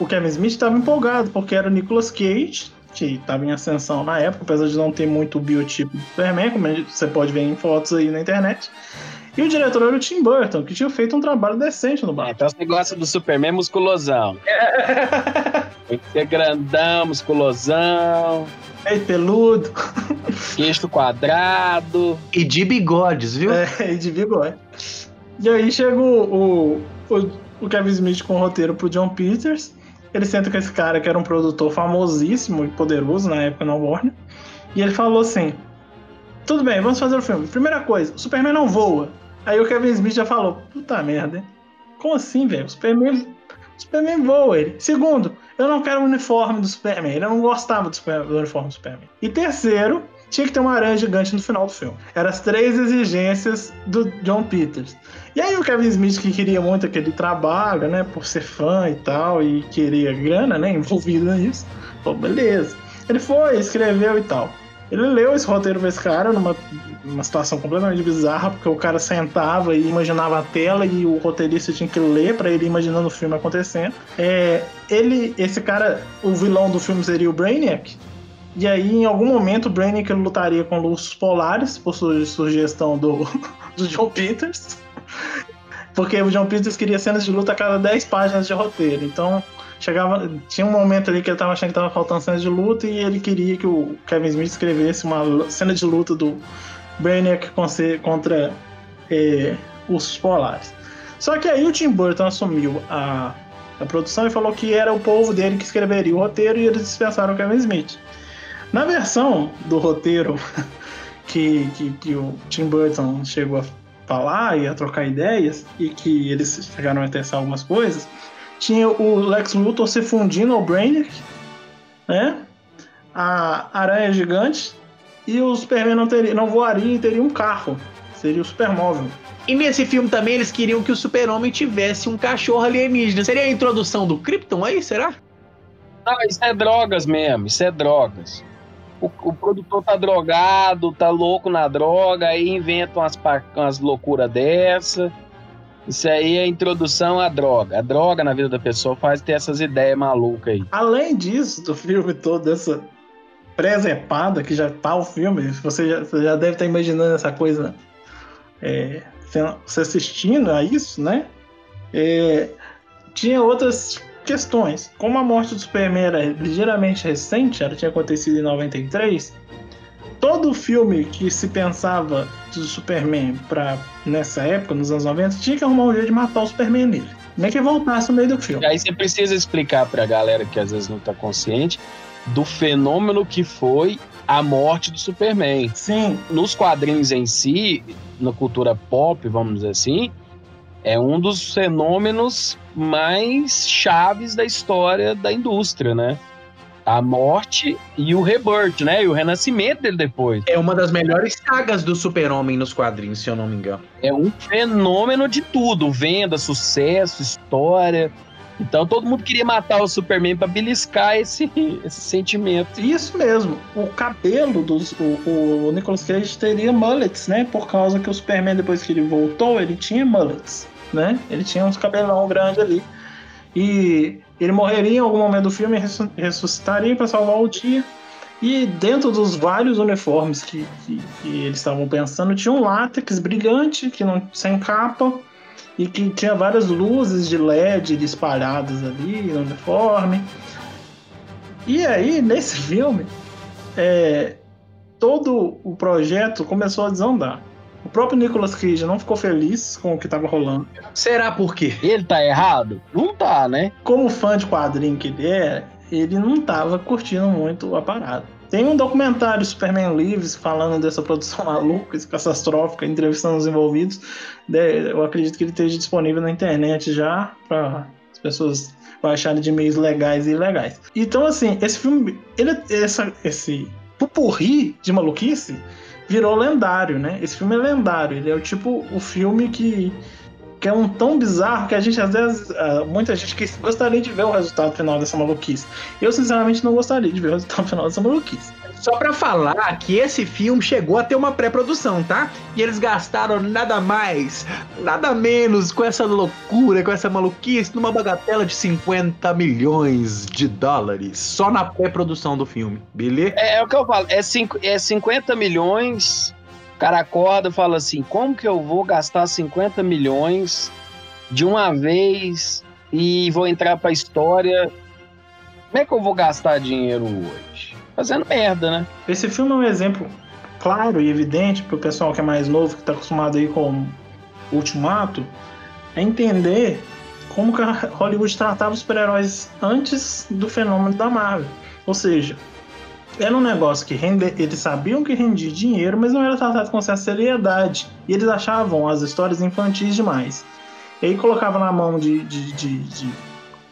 o, Kevin Smith estava empolgado, porque era o Nicolas Cage, que estava em ascensão na época, apesar de não ter muito o biotipo do Superman, como você pode ver em fotos aí na internet. E o diretor era o Tim Burton, que tinha feito um trabalho decente no Batman. Então você gosta do Superman musculosão. Tem que ser grandão, musculosão, Meio peludo, queixo quadrado. E de bigodes, viu? é, e de bigode. E aí chega o, o, o- o Kevin Smith com o roteiro pro John Peters. Ele senta com esse cara que era um produtor famosíssimo e poderoso na época na Warner. E ele falou assim: Tudo bem, vamos fazer o filme. Primeira coisa, o Superman não voa. Aí o Kevin Smith já falou: Puta merda, hein? Como assim, velho? O Superman, o Superman voa ele. Segundo, eu não quero o uniforme do Superman. Ele não gostava do, Super- do uniforme do Superman. E terceiro, tinha que ter uma aranha gigante no final do filme. Eram as três exigências do John Peters. E aí o Kevin Smith, que queria muito aquele trabalho, né, por ser fã e tal, e queria grana, né, envolvido nisso, falou, beleza. Ele foi, escreveu e tal. Ele leu esse roteiro pra esse cara numa, numa situação completamente bizarra, porque o cara sentava e imaginava a tela e o roteirista tinha que ler pra ele imaginando o filme acontecendo. É, ele, esse cara, o vilão do filme seria o Brainiac, e aí, em algum momento, o Brainiac lutaria com Lúcius Polaris, por su- sugestão do, do John Peters. Porque o John Peters queria cenas de luta a cada 10 páginas de roteiro. Então, chegava. Tinha um momento ali que ele tava achando que tava faltando cenas de luta e ele queria que o Kevin Smith escrevesse uma cena de luta do Brainiac con- contra eh, os Polaris. Só que aí o Tim Burton assumiu a, a produção e falou que era o povo dele que escreveria o roteiro e eles dispensaram o Kevin Smith. Na versão do roteiro que, que, que o Tim Burton chegou a falar e a trocar ideias, e que eles chegaram a testar algumas coisas, tinha o Lex Luthor se fundindo ao Brainiac, né? A aranha gigante, e o Superman não, teria, não voaria e teria um carro. Seria o Supermóvel. E nesse filme também eles queriam que o super-homem tivesse um cachorro alienígena. Seria a introdução do Krypton aí, será? Não, isso é drogas mesmo, isso é drogas. O, o produtor tá drogado, tá louco na droga, aí inventa umas, umas loucuras dessa. Isso aí é introdução à droga. A droga na vida da pessoa faz ter essas ideias malucas aí. Além disso, do filme todo, dessa presepada que já tá o filme, você já, você já deve estar imaginando essa coisa, é, você assistindo a isso, né? É, tinha outras questões. Como a morte do Superman era ligeiramente recente, ela tinha acontecido em 93, todo filme que se pensava do Superman pra, nessa época, nos anos 90, tinha que arrumar um jeito de matar o Superman nele. Nem que voltasse no meio do filme. E aí você precisa explicar pra galera que às vezes não tá consciente do fenômeno que foi a morte do Superman. Sim, Nos quadrinhos em si, na cultura pop, vamos dizer assim, é um dos fenômenos mais chaves da história da indústria, né? A morte e o rebirth, né? E o renascimento dele depois. É uma das melhores sagas do super-homem nos quadrinhos, se eu não me engano. É um fenômeno de tudo: venda, sucesso, história. Então todo mundo queria matar o Superman pra beliscar esse, esse sentimento. Isso mesmo. O cabelo dos. O, o Nicolas Cage teria mullets, né? Por causa que o Superman, depois que ele voltou, ele tinha mullets, né? Ele tinha uns cabelão grande ali. E ele morreria em algum momento do filme ressu- ressuscitaria para salvar o dia. E dentro dos vários uniformes que, que, que eles estavam pensando, tinha um látex brilhante, que não sem capa, e que tinha várias luzes de LED espalhadas ali no uniforme. E aí, nesse filme, é, todo o projeto começou a desandar. O próprio Nicolas Cage não ficou feliz com o que estava rolando. Será por quê? Ele tá errado? Não tá, né? Como fã de quadrinho que ele é, ele não estava curtindo muito a parada. Tem um documentário Superman Lives falando dessa produção maluca, catastrófica, entrevistando os envolvidos. De- Eu acredito que ele esteja disponível na internet já para as pessoas baixarem de meios legais e ilegais. Então, assim, esse filme, ele, essa, esse pupurri de maluquice virou lendário, né? Esse filme é lendário. Ele é o tipo o filme que que é um tão bizarro que a gente, às vezes, ah, muita gente que gostaria de ver o resultado final dessa maluquice. Eu, sinceramente, não gostaria de ver o resultado final dessa maluquice. Só pra falar que esse filme chegou a ter uma pré-produção, tá? E eles gastaram nada mais, nada menos com essa loucura, com essa maluquice, numa bagatela de 50 milhões de dólares. Só na pré-produção do filme, beleza? É, é o que eu falo, é, cinco, é 50 milhões. O cara acorda e fala assim: como que eu vou gastar 50 milhões de uma vez e vou entrar pra história? Como é que eu vou gastar dinheiro hoje? Fazendo merda, né? Esse filme é um exemplo claro e evidente pro pessoal que é mais novo, que tá acostumado aí com o Ultimato, é entender como que a Hollywood tratava os super-heróis antes do fenômeno da Marvel. Ou seja, era um negócio que rende... eles sabiam que rendia dinheiro, mas não era tratado com essa seriedade. E eles achavam as histórias infantis demais. E aí colocava na mão de, de, de, de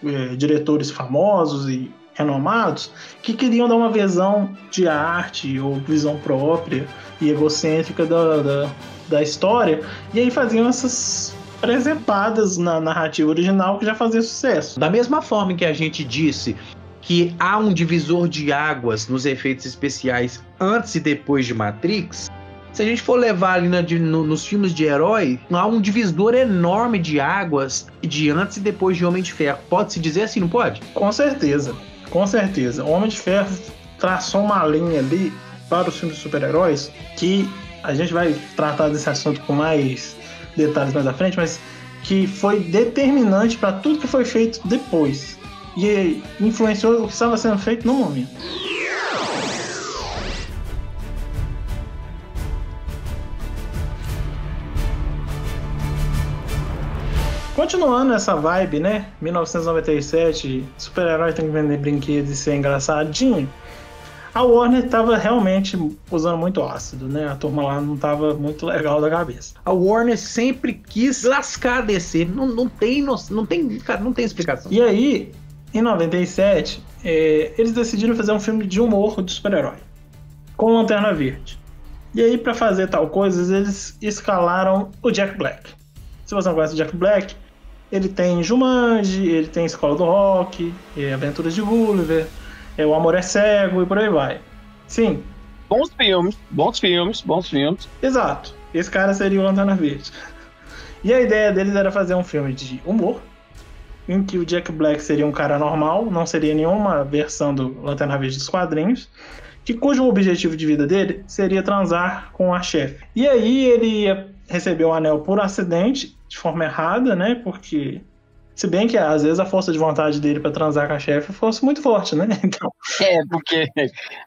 eh, diretores famosos e renomados que queriam dar uma visão de arte ou visão própria e egocêntrica da, da, da história, e aí faziam essas presepadas na narrativa original que já fazia sucesso. Da mesma forma que a gente disse que há um divisor de águas nos efeitos especiais antes e depois de Matrix, se a gente for levar ali na- no- nos filmes de herói, há um divisor enorme de águas de antes e depois de Homem de Ferro. Pode-se dizer assim, não pode? Com certeza, com certeza. O Homem de Ferro traçou uma linha ali para os filmes de super-heróis que a gente vai tratar desse assunto com mais detalhes mais à frente, mas que foi determinante para tudo que foi feito depois e influenciou o que estava sendo feito no momento. Continuando essa vibe, né? 1997, super-herói tem que vender brinquedos e ser engraçadinho. A Warner tava realmente usando muito ácido, né? A turma lá não tava muito legal da cabeça. A Warner sempre quis lascar a DC. Não, não tem, não tem, cara, não tem explicação. E aí, em 97, é, eles decidiram fazer um filme de humor de super-herói com Lanterna Verde. E aí, pra fazer tal coisa, eles escalaram o Jack Black. Se você não conhece o Jack Black, ele tem Jumanji, ele tem Escola do Rock, Aventuras de Gulliver, é O Amor é Cego e por aí vai. Sim, Bons filmes, bons filmes, bons filmes. Exato. Esse cara seria o Lanterna Verde. E a ideia deles era fazer um filme de humor, em que o Jack Black seria um cara normal, não seria nenhuma versão do Lanterna Verde dos quadrinhos, que cujo objetivo de vida dele seria transar com a chefe. E aí ele ia receber o anel por acidente, de forma errada, né? Porque se bem que às vezes a força de vontade dele para transar com a chefe fosse muito forte, né? Então, É, porque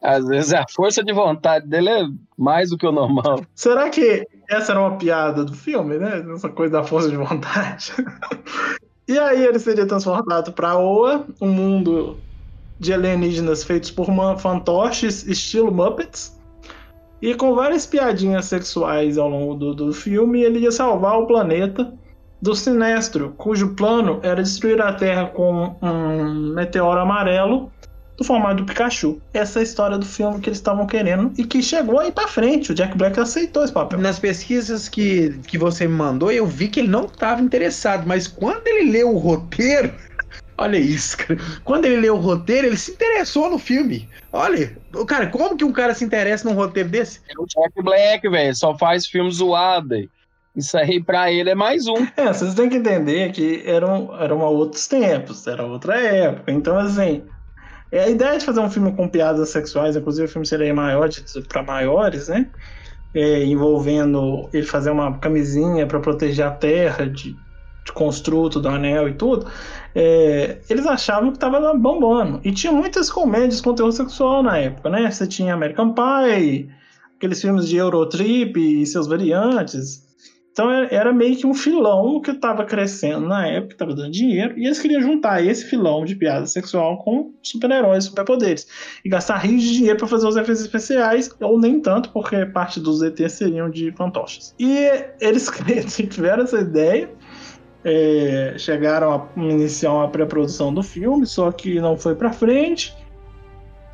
às vezes a força de vontade dele é mais do que o normal. Será que essa era uma piada do filme, né? Essa coisa da força de vontade. e aí ele seria transportado para Oa, um mundo de alienígenas feitos por fantoches estilo Muppets. E com várias piadinhas sexuais ao longo do, do filme, ele ia salvar o planeta do Sinestro, cujo plano era destruir a Terra com um meteoro amarelo do formato do Pikachu. Essa é a história do filme que eles estavam querendo e que chegou aí pra frente. O Jack Black aceitou esse papel. Nas pesquisas que, que você me mandou, eu vi que ele não estava interessado, mas quando ele leu o roteiro. Olha isso, cara. Quando ele leu o roteiro, ele se interessou no filme. Olha, cara, como que um cara se interessa num roteiro desse? É o Jack Black, velho, só faz filme zoado. Isso aí pra ele é mais um. É, vocês têm que entender que eram, eram outros tempos, era outra época. Então, assim, é a ideia de fazer um filme com piadas sexuais, inclusive o filme seria maior para maiores, né? É, envolvendo ele fazer uma camisinha para proteger a terra de, de construto do anel e tudo. É, eles achavam que tava bombando. E tinha muitas comédias com terror sexual na época, né? Você tinha American Pie, aqueles filmes de Eurotrip e seus variantes. Então era- era meio que um filão que estava crescendo na época, estava dando dinheiro, e eles queriam juntar esse filão de piada sexual com super-heróis, superpoderes, e gastar rios de dinheiro para fazer os efeitos especiais, ou nem tanto, porque parte dos ETs seriam de fantoches. E eles tiveram essa ideia, é, chegaram a iniciar uma pré-produção do filme, só que não foi para frente.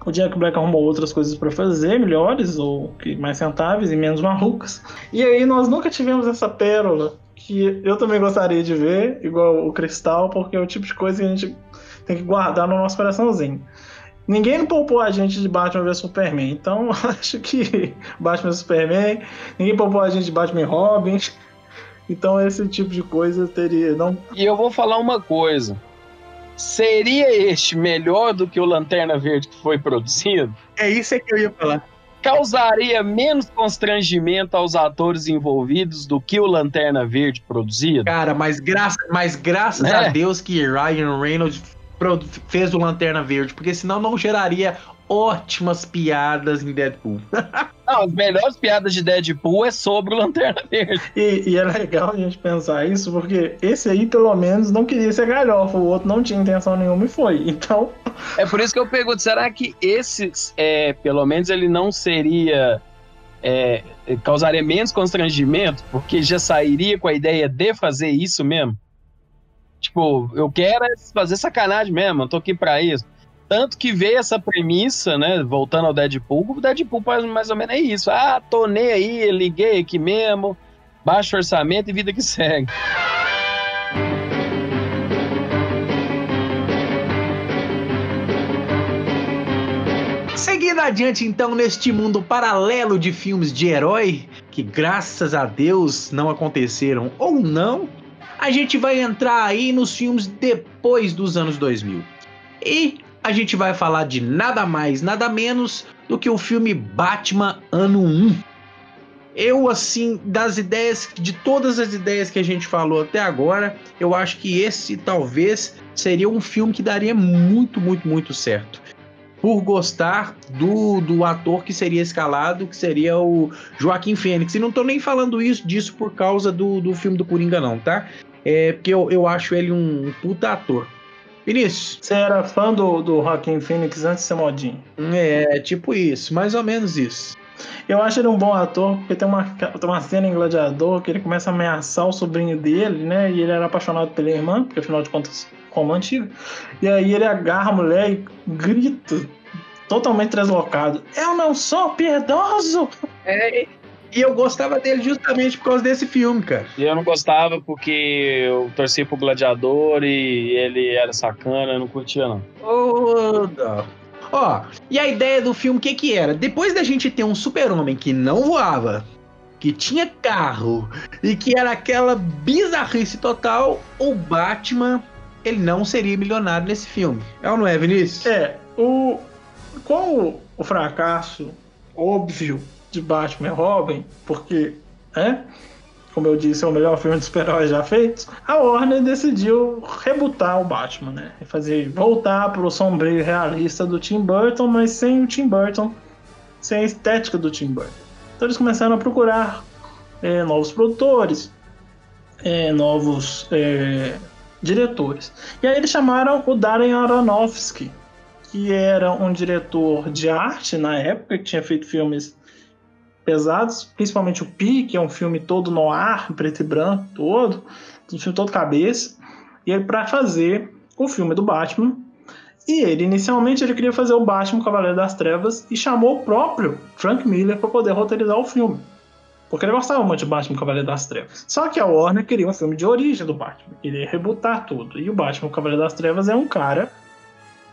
O Jack Black arrumou outras coisas para fazer, melhores ou mais rentáveis e menos malucas. E aí nós nunca tivemos essa pérola que eu também gostaria de ver, igual o Cristal, porque é o tipo de coisa que a gente tem que guardar no nosso coraçãozinho. Ninguém poupou a gente de Batman vs Superman. Então, acho que Batman vs Superman. Ninguém poupou a gente de Batman e Robin. Então, esse tipo de coisa teria. Não... E eu vou falar uma coisa. Seria este melhor do que o Lanterna Verde que foi produzido? É isso é que eu ia falar. Causaria menos constrangimento aos atores envolvidos do que o Lanterna Verde produzido? Cara, mas, graça, mas graças Né? a Deus que Ryan Reynolds fez o Lanterna Verde, porque senão não geraria ótimas piadas em Deadpool. Não, as melhores piadas de Deadpool é sobre o Lanterna Verde. E, e é legal a gente pensar isso, porque esse aí, pelo menos, não queria ser galhofa. O outro não tinha intenção nenhuma e foi. Então, É por isso que eu pergunto, será que esse, é, pelo menos ele não seria... é, causaria menos constrangimento, porque já sairia com a ideia de fazer isso mesmo? Tipo, eu quero é fazer sacanagem mesmo, eu tô aqui pra isso. Tanto que veio essa premissa, né? Voltando ao Deadpool, o Deadpool faz mais ou menos é isso. Ah, tô nem aí, liguei aqui mesmo, baixo orçamento e vida que segue. Seguindo adiante, então, neste mundo paralelo de filmes de herói, que graças a Deus não aconteceram ou não, a gente vai entrar aí nos filmes depois dos anos 2000. E a gente vai falar de nada mais, nada menos do que o filme Batman Ano 1. Eu, assim, das ideias, de todas as ideias que a gente falou até agora, eu acho que esse talvez seria um filme que daria muito, muito, muito certo por gostar do, do ator que seria escalado, que seria o Joaquim Fênix. E não tô nem falando isso disso por causa do, do filme do Coringa, não, tá? É porque eu, eu acho ele um puta ator. Vinícius, você era fã do, do Joaquim Phoenix antes de ser modinho. é tipo isso, mais ou menos isso. Eu acho ele um bom ator, porque tem uma, tem uma cena em Gladiador que ele começa a ameaçar o sobrinho dele, né? E ele era apaixonado pela irmã, porque afinal de contas, como antiga. E aí ele agarra a mulher e grita, totalmente deslocado: Eu não sou piedoso! É, e eu gostava dele justamente por causa desse filme, cara. E eu não gostava porque eu torcia pro Gladiador e ele era sacana, eu não curtia não. Ô, dó. Ó, e a ideia do filme, o que que era? Depois da gente ter um super-homem que não voava, que tinha carro e que era aquela bizarrice total, o Batman, ele não seria milionário nesse filme. É ou não é, Vinícius? É, o, com o, o fracasso óbvio de Batman e Robin, porque, né? Como eu disse, é o melhor filme de super-heróis já feito. A Warner decidiu rebutar o Batman, né? E Fazer voltar pro sombrio realista do Tim Burton, mas sem o Tim Burton, sem a estética do Tim Burton. Então eles começaram a procurar é, novos produtores, é, novos é, diretores. E aí eles chamaram o Darren Aronofsky, que era um diretor de arte na época, que tinha feito filmes pesados, principalmente o Pi, que é um filme todo no ar, preto e branco, todo, um filme todo cabeça, e ele para fazer o filme do Batman. E ele inicialmente ele queria fazer o Batman Cavaleiro das Trevas e chamou o próprio Frank Miller para poder roteirizar o filme. Porque ele gostava muito de Batman Cavaleiro das Trevas. Só que a Warner queria um filme de origem do Batman, queria rebutar tudo. E o Batman Cavaleiro das Trevas é um cara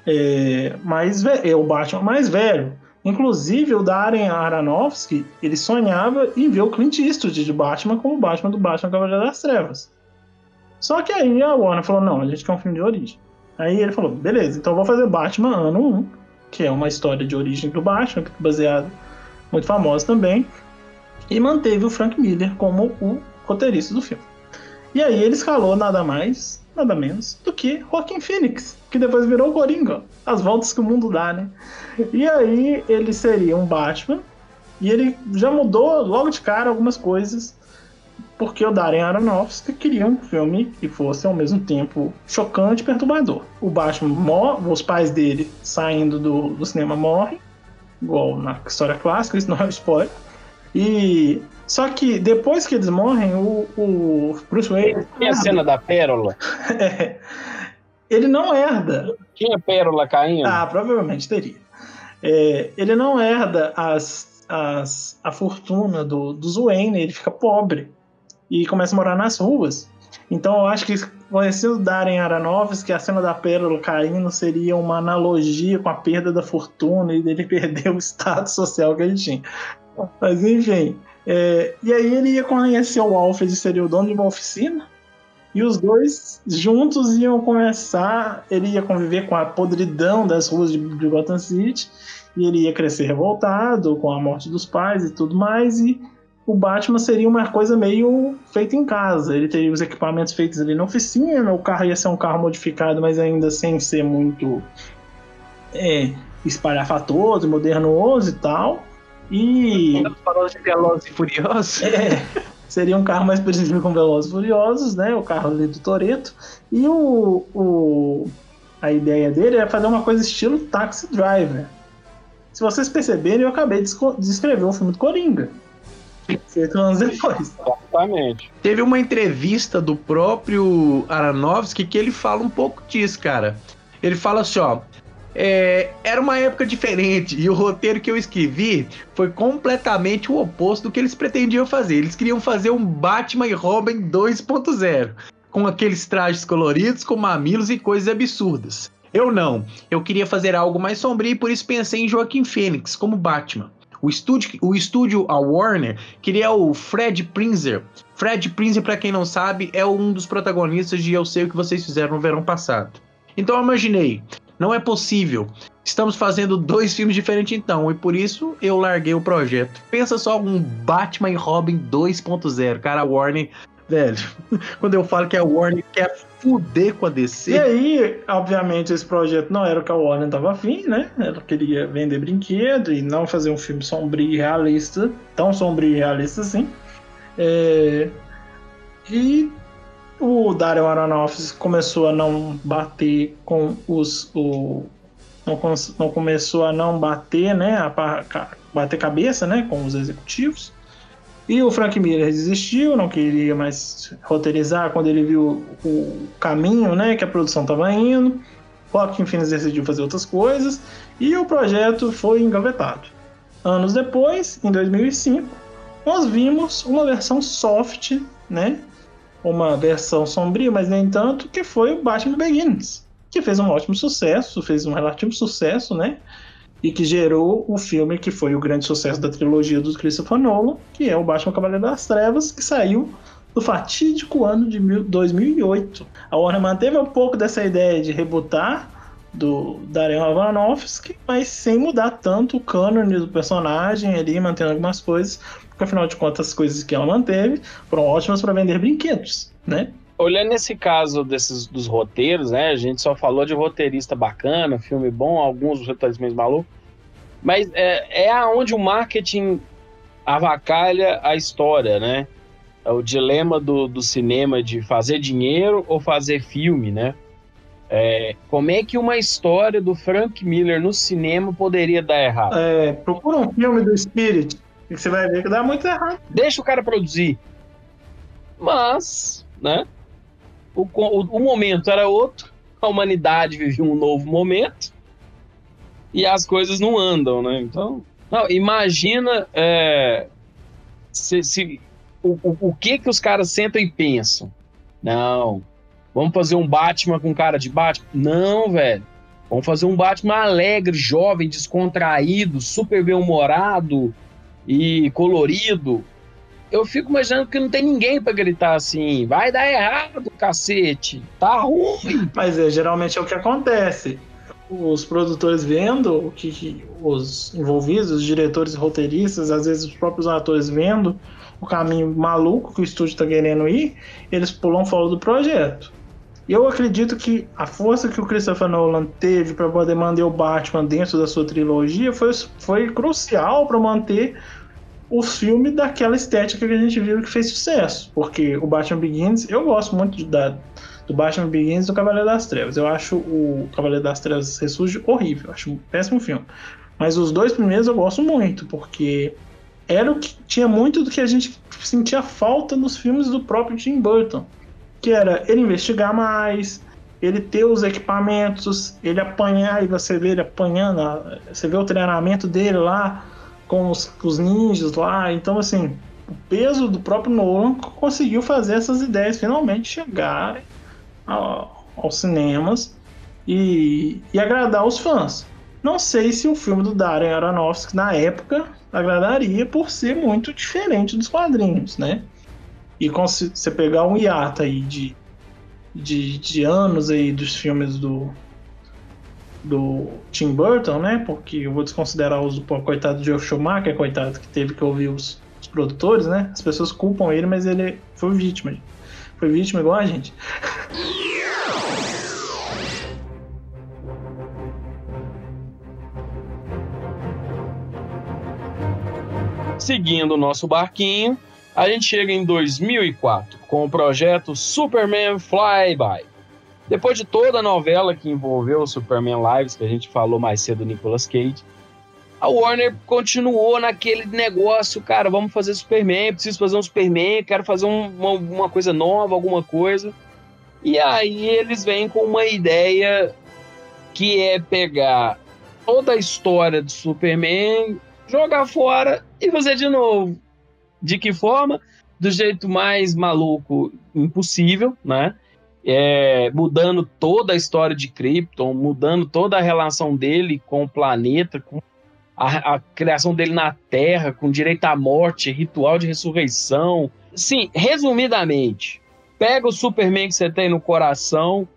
é, mais é o Batman mais velho. Inclusive, o Darren Aronofsky, ele sonhava em ver o Clint Eastwood de Batman como o Batman do Batman Cavaleiro das Trevas. Só que aí a Warner falou, não, a gente quer um filme de origem. Aí ele falou, beleza, então vou fazer Batman Ano 1, que é uma história de origem do Batman, baseada muito famosa também, e manteve o Frank Miller como o roteirista do filme. E aí ele escalou nada mais, nada menos do que Joaquin Phoenix, que depois virou Coringa. As voltas que o mundo dá, né? E aí ele seria um Batman, e ele já mudou logo de cara algumas coisas, porque o Darren Aronofsky queria um filme que fosse ao mesmo tempo chocante e perturbador. O Batman morre, os pais dele saindo do, do cinema morrem, igual na história clássica, isso não é spoiler. E só que depois que eles morrem, o, o Bruce Wayne Tinha a cena da pérola? É, ele não herda. Tinha pérola caindo? Ah, provavelmente teria. É, ele não herda as, as, a fortuna do, dos Wayne, ele fica pobre e começa a morar nas ruas. Então eu acho que conheci o Darren Aronofsky, que a cena da pérola caindo seria uma analogia com a perda da fortuna e dele perder o status social que ele tinha. Mas enfim, é, e aí ele ia conhecer o Alfred, seria o dono de uma oficina, e os dois juntos iam começar, ele ia conviver com a podridão das ruas de, de Gotham City, e ele ia crescer revoltado com a morte dos pais e tudo mais, e o Batman seria uma coisa meio feita em casa. Ele teria os equipamentos feitos ali na oficina, o carro ia ser um carro modificado, mas ainda sem ser muito é, espalhafatoso, modernoso e tal. E Falou de Velozes e Furiosos. é, seria um carro mais parecido com Velozes e Furiosos, né? O carro ali do Toreto. E o, o, a ideia dele é fazer uma coisa estilo Taxi Driver. Se vocês perceberem, eu acabei de esco- de escrever o filme do Coringa. Feito anos depois. Exatamente. Teve uma entrevista do próprio Aronofsky que ele fala um pouco disso, cara. Ele fala assim, ó. É, era uma época diferente e o roteiro que eu escrevi foi completamente o oposto do que eles pretendiam fazer. Eles queriam fazer um Batman e Robin 2.0, com aqueles trajes coloridos, com mamilos e coisas absurdas. Eu não. Eu queria fazer algo mais sombrio e por isso pensei em Joaquim Fênix como Batman. O estúdio, o estúdio, a Warner, queria o Fred Prinzer. Fred Prinzer, pra quem não sabe, é um dos protagonistas de Eu Sei O Que Vocês Fizeram no verão passado. Então eu imaginei, não é possível. Estamos fazendo dois filmes diferentes então, e por isso eu larguei o projeto. Pensa só um Batman e Robin 2.0. Cara, a Warner, velho, quando eu falo que a Warner quer fuder com a E DC, aí, obviamente, esse projeto não era o que a Warner tava afim, né? Ela queria vender brinquedo e não fazer um filme sombrio e realista, tão sombrio e realista assim. É, E o Dario Aronofsky começou a não bater com os. O... Não, começou a não bater, né? A ca- bater cabeça, né? Com os executivos. E o Frank Miller desistiu, não queria mais roteirizar quando ele viu o caminho né, que a produção estava indo. Joaquim Phoenix decidiu fazer outras coisas e o projeto foi engavetado. Anos depois, em 2005, nós vimos uma versão soft, né? Uma versão sombria, mas nem tanto, que foi o Batman Begins, que fez um ótimo sucesso, fez um relativo sucesso, né? e que gerou o filme que foi o grande sucesso da trilogia do Christopher Nolan, que é o Batman Cavaleiro das Trevas, que saiu no fatídico ano de mil- 2008. A Warner manteve um pouco dessa ideia de rebutar do Darren Aronofsky, mas sem mudar tanto o cânone do personagem ali, mantendo algumas coisas, porque afinal de contas as coisas que ela manteve foram ótimas para vender brinquedos, né? Olhando nesse caso desses dos roteiros, né? A gente só falou de roteirista bacana, filme bom, alguns roteiristas meio malucos. Mas é, é aonde o marketing avacalha a história, né? É o dilema do, do cinema de fazer dinheiro ou fazer filme, né? É, como é que uma história do Frank Miller no cinema poderia dar errado? É, procura um filme do Spirit, e você vai ver que dá muito errado. Deixa o cara produzir. Mas, né? O, o, o momento era outro, a humanidade vivia um novo momento e as coisas não andam, né? Então, não, imagina é, se, se- o, o, o que que os caras sentam e pensam. Não, vamos fazer um Batman com cara de Batman? Não, velho. Vamos fazer um Batman alegre, jovem, descontraído, super bem-humorado e colorido eu fico imaginando que não tem ninguém pra gritar assim, vai dar errado, cacete, tá ruim. Mas é, geralmente é o que acontece. Os produtores vendo o que, que os envolvidos, os diretores e roteiristas, às vezes os próprios atores vendo o caminho maluco que o estúdio está querendo ir, eles pulam fora do projeto. Eu acredito que a força que o Christopher Nolan teve para poder manter o Batman dentro da sua trilogia foi, foi crucial para manter o filme daquela estética que a gente viu que fez sucesso. Porque o Batman Begins, eu gosto muito de, da, do Batman Begins e do Cavaleiro das Trevas. Eu acho o Cavaleiro das Trevas Ressurge horrível, acho um péssimo filme. Mas os dois primeiros eu gosto muito, porque era o que tinha muito do que a gente sentia falta nos filmes do próprio Tim Burton. Que era ele investigar mais, ele ter os equipamentos, ele apanhar e você vê ele apanhando, você vê o treinamento dele lá com os, os ninjas lá. Então, assim, o peso do próprio Nolan conseguiu fazer essas ideias finalmente chegarem ao- aos cinemas e, e agradar os fãs. Não sei se o filme do Darren Aronofsky na época agradaria por ser muito diferente dos quadrinhos, né? E se você pegar um hiato aí de, de, de anos aí dos filmes do do Tim Burton, né? Porque eu vou desconsiderar os coitado de Joe Schumacher, coitado que teve que ouvir os, os produtores, né? As pessoas culpam ele, mas ele foi vítima. Foi vítima igual a gente. Seguindo o nosso barquinho, a gente chega em 2004 com o projeto Superman Flyby. Depois de toda a novela que envolveu o Superman Lives, que a gente falou mais cedo do Nicolas Cage, a Warner continuou naquele negócio, cara, vamos fazer Superman, preciso fazer um Superman, quero fazer um- uma, uma coisa nova, alguma coisa. E aí eles vêm com uma ideia que é pegar toda a história do Superman, jogar fora e fazer de novo. De que forma? Do jeito mais maluco impossível, né? É, mudando toda a história de Krypton, mudando toda a relação dele com o planeta, com a, a criação dele na Terra, com direito à morte, ritual de ressurreição. Sim, resumidamente, pega o Superman que você tem no coração,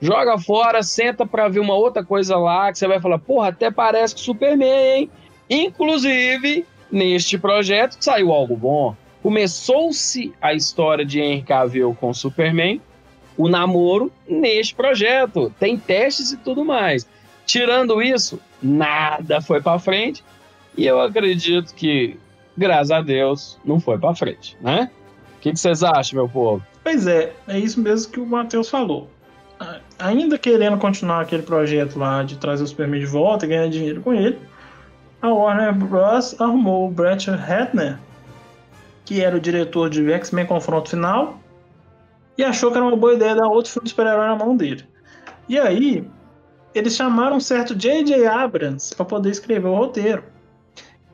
joga fora, senta pra ver uma outra coisa lá, que você vai falar, porra, até parece que Superman, hein? Inclusive, neste projeto saiu algo bom. Começou-se a história de Henry Cavill com Superman, o namoro neste projeto. Tem testes e tudo mais. Tirando isso, nada foi pra frente. E eu acredito que, graças a Deus, não foi pra frente, né? O que, vocês acham, meu povo? Pois é, é isso mesmo que o Matheus falou. Ainda querendo continuar aquele projeto lá de trazer o Superman de volta e ganhar dinheiro com ele, a Warner Bros. arrumou o Brett Ratner, que era o diretor de X-Men Confronto Final, e achou que era uma boa ideia dar outro filme de super-herói na mão dele. E aí, eles chamaram um certo J.J. Abrams para poder escrever o roteiro.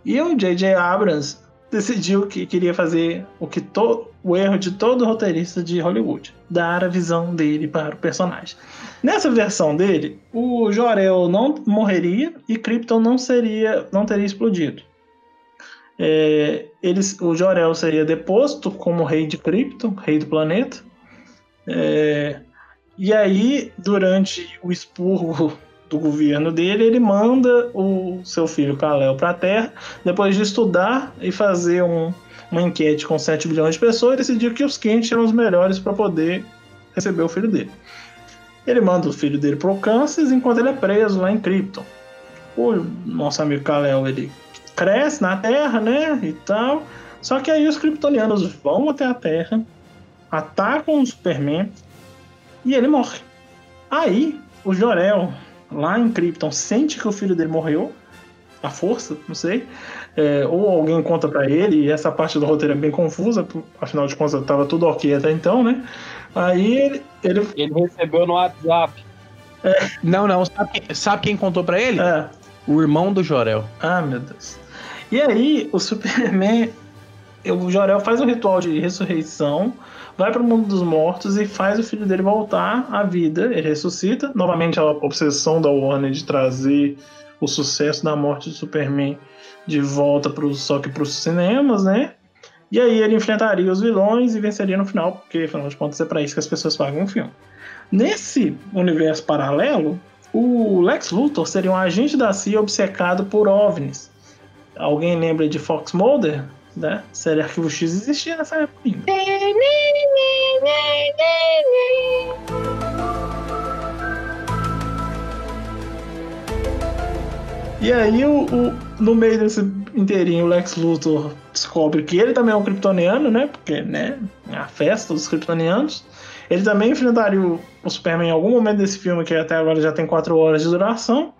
E o J.J. Abrams decidiu que queria fazer o que to- o erro de todo roteirista de Hollywood, dar a visão dele para o personagem. Nessa versão dele, o Jor-El não morreria e Krypton não seria, não teria explodido. É, eles, o Jor-El seria deposto como rei de Krypton, rei do planeta. É, e aí, durante o expurgo do governo dele, ele manda o seu filho Kal-El para a Terra, depois de estudar e fazer um, uma enquete com 7 bilhões de pessoas, decidiu que os Kent eram os melhores para poder receber o filho dele. Ele manda o filho dele pro Kansas enquanto ele é preso lá em Krypton. O nosso amigo Kal-El, ele cresce na Terra, né, e tal. Só que aí os kryptonianos vão até a Terra, atacam o Superman e ele morre. Aí, o Jor-El, lá em Krypton, sente que o filho dele morreu, à força, não sei, é, ou alguém conta pra ele, e essa parte do roteiro é bem confusa, afinal de contas tava tudo ok até então, né? Aí ele, ele Ele recebeu no WhatsApp. Não, não. Sabe quem, sabe quem contou pra ele? é, O irmão do Jorel. Ah, meu Deus. E aí, o Superman, o Jor-El faz um ritual de ressurreição, vai para o mundo dos mortos e faz o filho dele voltar à vida. Ele ressuscita. Novamente, a obsessão da Warner de trazer o sucesso da morte do Superman de volta pro, só que para os cinemas, né? E aí ele enfrentaria os vilões e venceria no final, porque afinal de contas é para isso que as pessoas pagam o filme. Nesse universo paralelo, o Lex Luthor seria um agente da CIA obcecado por OVNIs. Alguém lembra de Fox Mulder? Né? Série Arquivo X existia nessa época. E aí, o, o- no meio desse inteirinho, o Lex Luthor descobre que ele também é um kryptoniano, né? Porque, né? É a festa dos kryptonianos. Ele também enfrentaria o, o Superman em algum momento desse filme, que até agora já tem 4 horas de duração.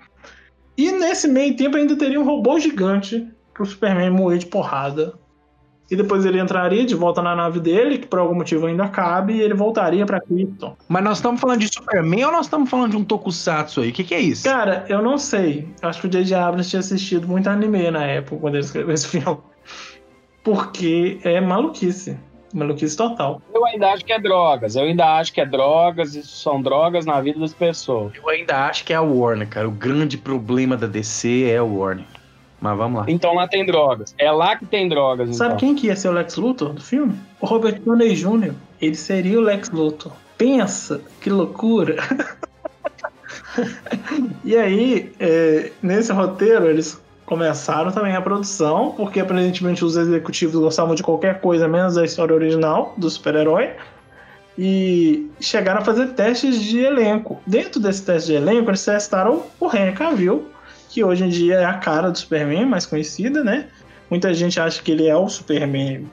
E nesse meio tempo ainda teria um robô gigante pro Superman moer de porrada. E depois ele entraria de volta na nave dele, que por algum motivo ainda cabe, e ele voltaria pra Krypton. Mas nós estamos falando de Superman ou nós estamos falando de um tokusatsu aí? O que, que é isso? Cara, eu não sei. Acho que o J.J. Abrams tinha assistido muito anime na época, quando ele escreveu esse filme. Porque é maluquice. Maluquice total. Eu ainda acho que é drogas. Eu ainda acho que é drogas. Isso são drogas na vida das pessoas. Eu ainda acho que é a Warner, cara. O grande problema da DC é a Warner. Mas vamos lá. Então lá tem drogas. É lá que tem drogas. Sabe então. quem que ia ser o Lex Luthor do filme? O Robert Downey Jr. Ele seria o Lex Luthor. Pensa, que loucura. e aí, é, nesse roteiro, eles começaram também a produção, porque aparentemente os executivos gostavam de qualquer coisa menos da história original do super-herói. E chegaram a fazer testes de elenco. Dentro desse teste de elenco, eles testaram o Henry Cavill, que hoje em dia é a cara do Superman, mais conhecida, né? Muita gente acha que ele é o Superman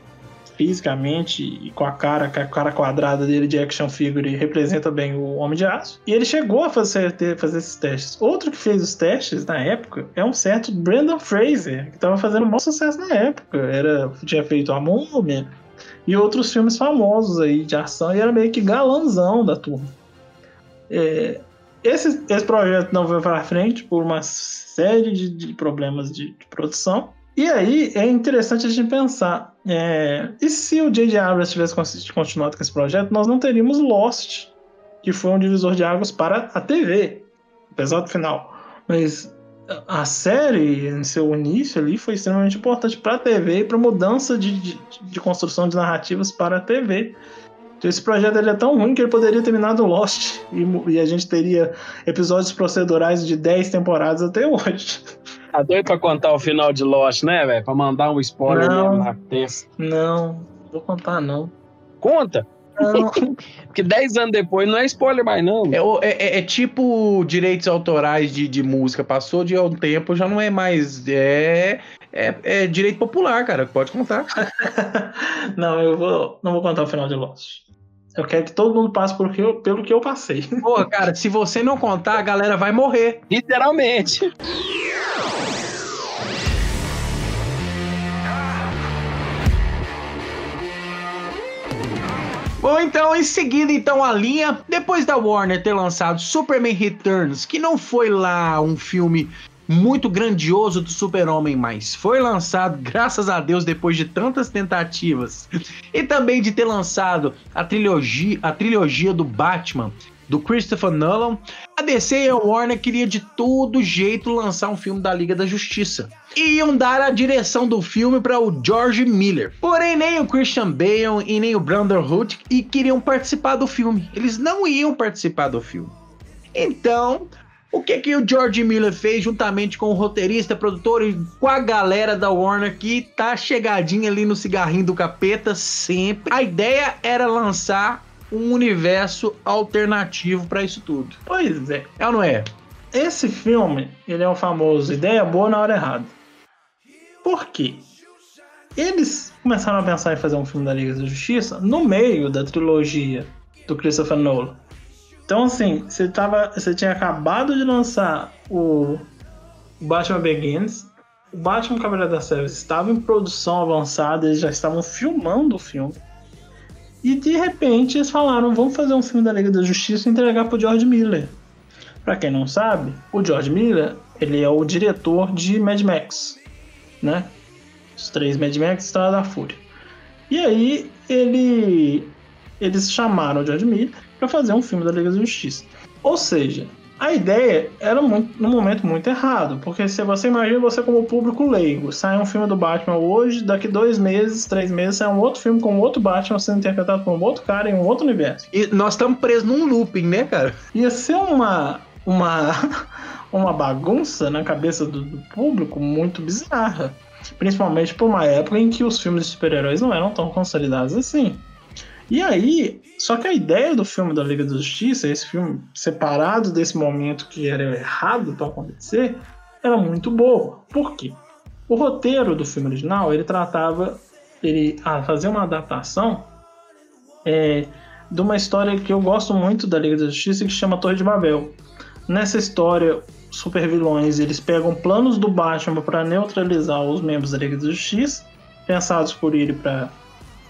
fisicamente e com a cara, com a cara quadrada dele de action figure, representa bem o Homem de Aço. E ele chegou a fazer, fazer esses testes. Outro que fez os testes na época é um certo Brandon Fraser, que estava fazendo um maior sucesso na época. Era, tinha feito A Múmia e outros filmes famosos aí de ação e era meio que galãzão da turma. É, esse, esse projeto não foi para frente por uma série de, de problemas de, de produção. E aí é interessante a gente pensar: é, e se o J.J. Abrams tivesse continuado com esse projeto, nós não teríamos Lost, que foi um divisor de águas para a TV, apesar do final. Mas a série, em seu início ali, foi extremamente importante para a TV e para a mudança de, de, de construção de narrativas para a TV. Então, esse projeto ele é tão ruim que ele poderia terminar no Lost e, e a gente teria episódios procedurais de 10 temporadas até hoje. Tá doido pra contar o final de Lost, né, velho? Pra mandar um spoiler Não. mesmo na terça. Não, vou contar não. Conta! Não. Porque 10 anos depois não é spoiler mais, não. É, é- é- é tipo direitos autorais de, de música. Passou de um tempo, já não é mais. É, é, é direito popular, cara. Pode contar. não, eu vou, não vou contar o final de Lost. Eu quero que todo mundo passe por que eu- pelo que eu passei. Pô, cara, se você não contar, a galera vai morrer. Literalmente. Bom, então, em seguida, então, a linha, depois da Warner ter lançado Superman Returns, que não foi lá um filme muito grandioso do Super-Homem, mas foi lançado, graças a Deus, depois de tantas tentativas, e também de ter lançado a trilogia, a trilogia do Batman, do Christopher Nolan, a DC e a Warner queria de todo jeito lançar um filme da Liga da Justiça. E iam dar a direção do filme para o George Miller. Porém, nem o Christian Bale e nem o Brandon Hood e queriam participar do filme. Eles não iam participar do filme. Então, o que que o George Miller fez juntamente com o roteirista, produtor e com a galera da Warner que tá chegadinha ali no cigarrinho do capeta sempre. A ideia era lançar um universo alternativo para isso tudo. Pois é. É ou não é? Esse filme, ele é o famoso ideia boa na hora errada. Por quê? Eles começaram a pensar em fazer um filme da Liga da Justiça no meio da trilogia do Christopher Nolan. Então, assim, você, tava, você tinha acabado de lançar o Batman Begins, o Batman Cavaleiro das Trevas estava em produção avançada, eles já estavam filmando o filme. E de repente eles falaram: vamos fazer um filme da Liga da Justiça e entregar pro George Miller. Pra quem não sabe, o George Miller, ele é o diretor de Mad Max, né? Os três Mad Max Estrada da Fúria. E aí ele eles chamaram o George Miller para fazer um filme da Liga da Justiça. Ou seja, a ideia era muito, num momento muito errado, porque se você imagina você como público leigo, sai um filme do Batman hoje, daqui dois meses, três meses, sai um outro filme com outro Batman sendo interpretado por um outro cara em um outro universo. E nós estamos presos num looping, né, cara? Ia ser uma uma uma bagunça na cabeça do, do público muito bizarra, principalmente por uma época em que os filmes de super-heróis não eram tão consolidados assim. E aí, só que a ideia do filme da Liga da Justiça, esse filme separado desse momento que era errado para acontecer, era muito boa. Por quê? O roteiro do filme original, ele tratava, ele ah, fazia uma adaptação é, de uma história que eu gosto muito da Liga da Justiça, que chama Torre de Babel. Nessa história, super vilões eles pegam planos do Batman para neutralizar os membros da Liga da Justiça, pensados por ele para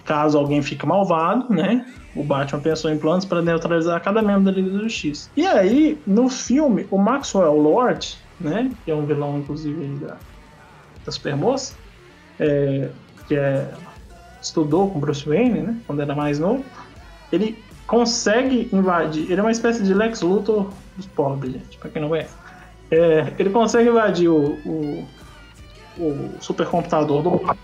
caso alguém fique malvado, né? O Batman pensou em planos para neutralizar cada membro da Liga da Justiça. E aí, no filme, o Maxwell Lord, né? Que é um vilão, inclusive, da, da Supermoça, é, que é estudou com Bruce Wayne, né? Quando era mais novo. Ele consegue invadir. Ele é uma espécie de Lex Luthor dos pobres, gente, pra quem não conhece. É, ele consegue invadir o, o, o supercomputador do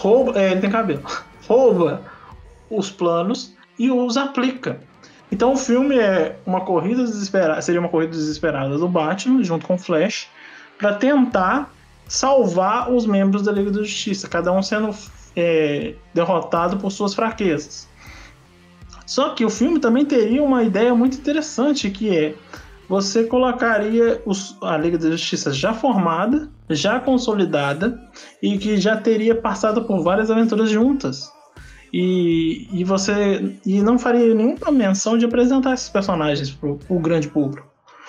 rouba. É, ele tem cabelo. Rouba os planos e os aplica. Então o filme é uma corrida desesperada, seria uma corrida desesperada do Batman junto com o Flash para tentar salvar os membros da Liga da Justiça, cada um sendo é, derrotado por suas fraquezas. Só que o filme também teria uma ideia muito interessante que é você colocaria os- a Liga da Justiça já formada, já consolidada e que já teria passado por várias aventuras juntas. E, e você e não faria nenhuma menção de apresentar esses personagens para o grande público.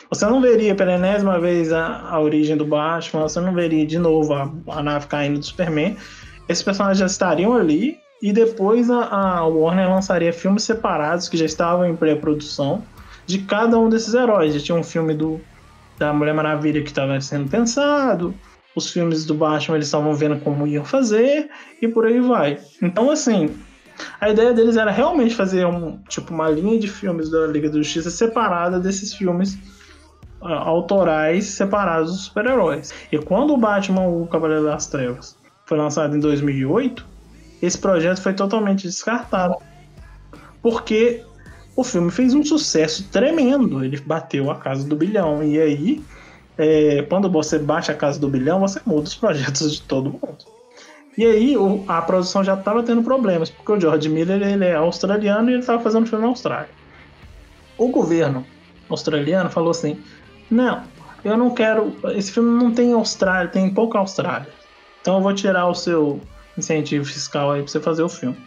Você não veria pela enésima vez a, a origem do Batman, você não veria de novo a, a nave caindo do Superman. Esses personagens já estariam ali e depois a, a Warner lançaria filmes separados que já estavam em pré-produção de cada um desses heróis. Já tinha um filme do, da Mulher Maravilha que estava sendo pensado, os filmes do Batman eles estavam vendo como iam fazer e por aí vai. Então, assim, a ideia deles era realmente fazer um tipo uma linha de filmes da Liga da Justiça separada desses filmes ah, autorais separados dos super-heróis. E quando o Batman, o Cavaleiro das Trevas, foi lançado em 2008, esse projeto foi totalmente descartado. Porque o filme fez um sucesso tremendo. Ele bateu a casa do bilhão. E aí, é, quando você bate a casa do bilhão, você muda os projetos de todo mundo. E aí, o- a produção já estava tendo problemas, porque o George Miller ele é australiano e ele estava fazendo filme na Austrália. O governo australiano falou assim: não, eu não quero. Esse filme não tem Austrália, tem pouca Austrália. Então eu vou tirar o seu incentivo fiscal aí pra você fazer o filme.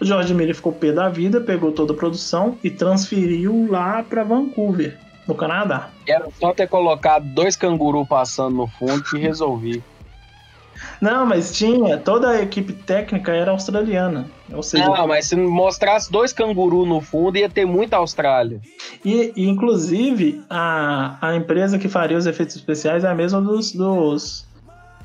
O George Miller ficou pé da vida, pegou toda a produção e transferiu lá pra Vancouver, no Canadá. Era só ter colocado dois canguru passando no fundo que resolvi. Não, mas tinha, toda a equipe técnica era australiana. Ou seja, Não, mas se mostrasse dois canguru no fundo, ia ter muita Austrália. E, e, inclusive, a, a empresa que faria os efeitos especiais é a mesma dos, dos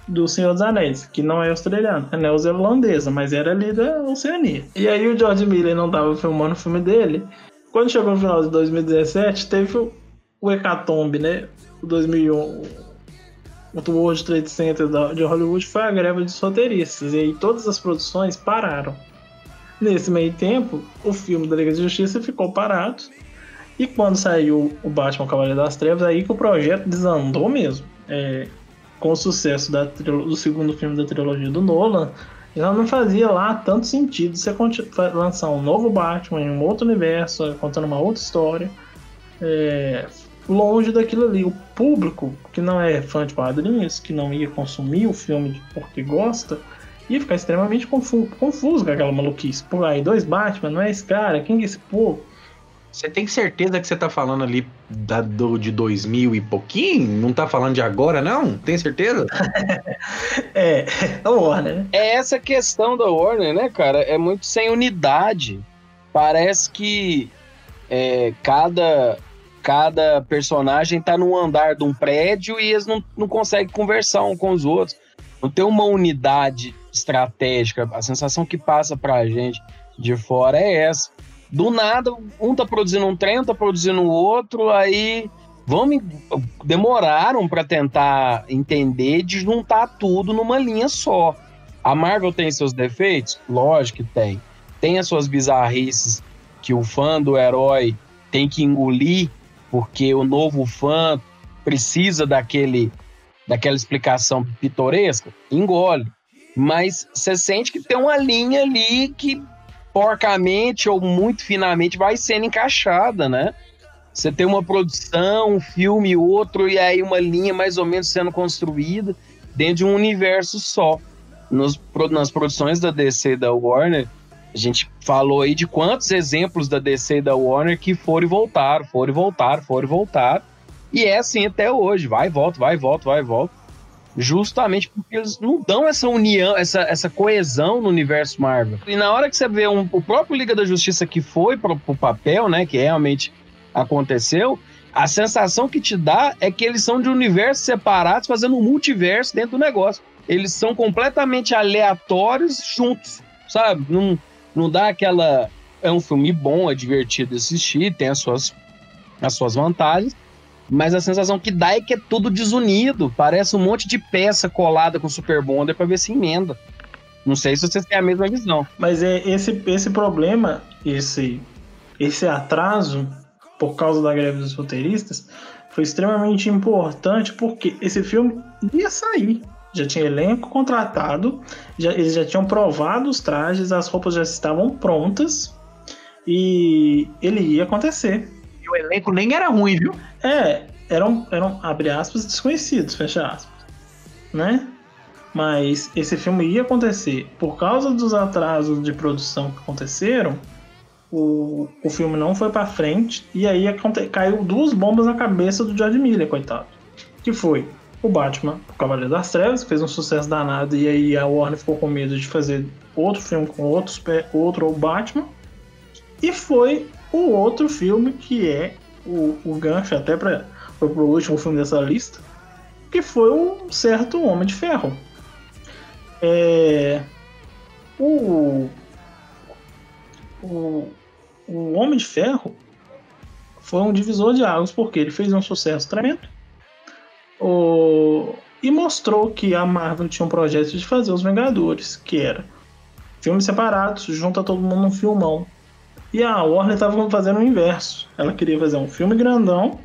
do Senhor dos Anéis, que não é australiana, é neozelandesa, mas era ali da Oceania. E aí o George Miller não estava filmando o filme dele. Quando chegou no final de 2017, teve o, o Hecatombe, né? O 2001, o World Trade Center de Hollywood foi a greve dos roteiristas. E aí todas as produções pararam. Nesse meio tempo, o filme da Liga de Justiça ficou parado. E quando saiu o Batman Cavaleiro das Trevas, aí que o projeto desandou mesmo. É, com o sucesso da do segundo filme da trilogia do Nolan, já não fazia lá tanto sentido você lançar um novo Batman em um outro universo, contando uma outra história, é, longe daquilo ali. O público que não é fã de quadrinhos, que não ia consumir o filme porque gosta, ia ficar extremamente confu- confuso com aquela maluquice. Pô, aí dois Batman, não é esse cara? Quem que é esse povo? Você tem certeza que você tá falando ali da, do, de 2000 e pouquinho? Não tá falando de agora, não? Tem certeza? É, é o Warner, né? É essa questão da Warner, né, cara? É muito sem unidade. Parece que é, cada, cada personagem tá num andar de um prédio e eles não, não conseguem conversar um com os outros. Não tem uma unidade estratégica. A sensação que passa pra gente de fora é essa. Do nada, um tá produzindo um trem, um tá produzindo o outro, aí vamos demoraram para tentar entender de juntar tudo numa linha só. A Marvel tem seus defeitos? Lógico que tem. Tem as suas bizarrices que o fã do herói tem que engolir, porque o novo fã precisa daquele daquela explicação pitoresca. Engole. Mas você sente que tem uma linha ali que porcamente ou muito finamente vai sendo encaixada, né? Você tem uma produção, um filme, outro, e aí uma linha mais ou menos sendo construída dentro de um universo só. Nos, nas produções da DC e da Warner, a gente falou aí de quantos exemplos da DC e da Warner que foram e voltaram, foram e voltaram, foram e voltaram. E é assim até hoje, vai e volta, vai e volta, vai e volta. Justamente porque eles não dão essa união, essa, essa coesão no universo Marvel. E na hora que você vê um- o próprio Liga da Justiça que foi pro, pro papel, né, que realmente aconteceu, a sensação que te dá é que eles são de universos separados, fazendo um multiverso dentro do negócio. Eles são completamente aleatórios juntos. sabe? Não, não dá aquela. É um filme bom, é divertido assistir, tem as suas, as suas vantagens. Mas a sensação que dá é que é tudo desunido. Parece um monte de peça colada com Super Bonder pra ver se emenda. Não sei se vocês têm a mesma visão. Mas é esse, esse problema, esse, esse atraso, por causa da greve dos roteiristas, foi extremamente importante porque esse filme ia sair. Já tinha elenco contratado, já, eles já tinham provado os trajes, as roupas já estavam prontas e ele ia acontecer. E o elenco nem era ruim, viu? É, eram, eram abre aspas, desconhecidos, fecha aspas. Né? Mas esse filme ia acontecer. Por causa dos atrasos de produção que aconteceram, o, o filme não foi pra frente. E aí caiu duas bombas na cabeça do George Miller, coitado. Que foi o Batman, o Cavaleiro das Trevas, que fez um sucesso danado. E aí a Warner ficou com medo de fazer outro filme com outros, pe- outro Batman. E foi o outro filme que é o, o gancho até para pro último filme dessa lista, que foi um certo Homem de Ferro. É, o, o, o Homem de Ferro foi um divisor de águas porque ele fez um sucesso tremendo o, e mostrou que a Marvel tinha um projeto de fazer os Vingadores, que era filmes separados, junta todo mundo num filmão. E a Warner estava fazendo o inverso. Ela queria fazer um filme grandão,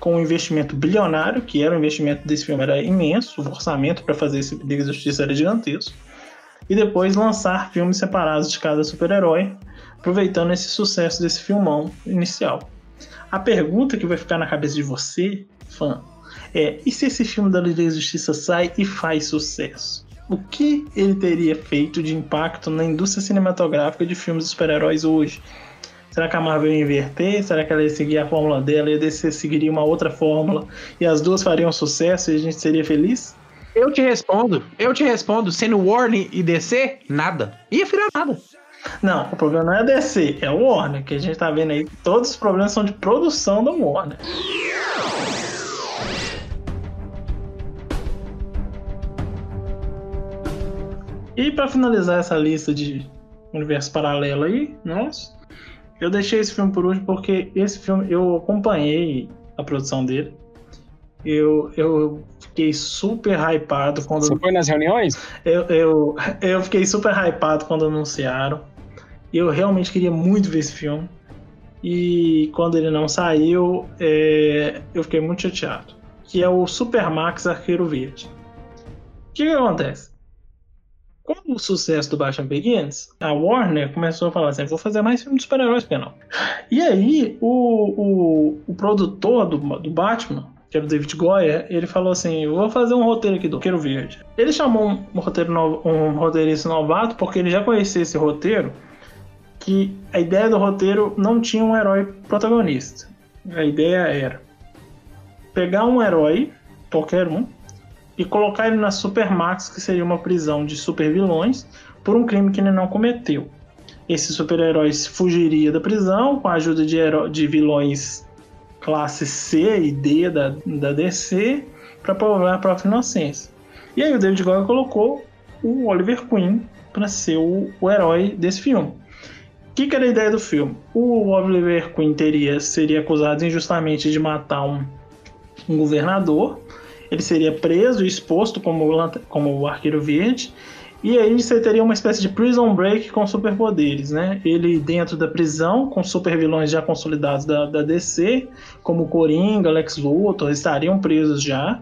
com um investimento bilionário, que era o investimento desse filme era imenso, o orçamento para fazer esse Liga da Justiça era gigantesco. E depois lançar filmes separados de cada super-herói, aproveitando esse sucesso desse filmão inicial. A pergunta que vai ficar na cabeça de você, fã, é: e se esse filme da Liga da Justiça sai e faz sucesso? O que ele teria feito de impacto na indústria cinematográfica de filmes de super-heróis hoje? Será que a Marvel ia inverter? Será que ela ia seguir a fórmula dela e a DC seguiria uma outra fórmula e as duas fariam sucesso e a gente seria feliz? Eu te respondo, eu te respondo, sendo Warner e DC, nada. Ia virar nada. Não, o problema não é a DC, é o Warner, que a gente tá vendo aí. Todos os problemas são de produção da Warner. E pra finalizar essa lista de universo paralelo aí, nossa, eu deixei esse filme por último porque esse filme eu acompanhei a produção dele. Eu, eu fiquei super hypado quando Você foi nas reuniões? eu, eu, eu fiquei super hypado quando anunciaram. Eu realmente queria muito ver esse filme. E quando ele não saiu, é, eu fiquei muito chateado. Que é o Supermax Arqueiro Verde. O que, que acontece? Com o sucesso do Batman Begins, a Warner começou a falar assim: vou fazer mais filme de super-heróis, não? E aí, o, o, o produtor do, do Batman, que era o David Goyer, ele falou assim: vou fazer um roteiro aqui do Arqueiro Verde. Ele chamou um, um roteiro novo, um roteirista novato porque ele já conhecia esse roteiro, que a ideia do roteiro não tinha um herói protagonista. A ideia era pegar um herói, qualquer um, e colocar ele na Supermax, que seria uma prisão de supervilões, por um crime que ele não cometeu. Esse super-herói fugiria da prisão com a ajuda de, de vilões classe C e D da, da DC para provar a própria inocência. E aí o David Goyer colocou o Oliver Queen para ser o, o herói desse filme. O que, que era a ideia do filme? O Oliver Queen teria, seria acusado injustamente de matar um, um governador. Ele seria preso e exposto como, como o Arqueiro Verde. E aí você teria uma espécie de prison break com superpoderes, né? Ele dentro da prisão, com super vilões já consolidados da, da DC, como Coringa, Lex Luthor, estariam presos já.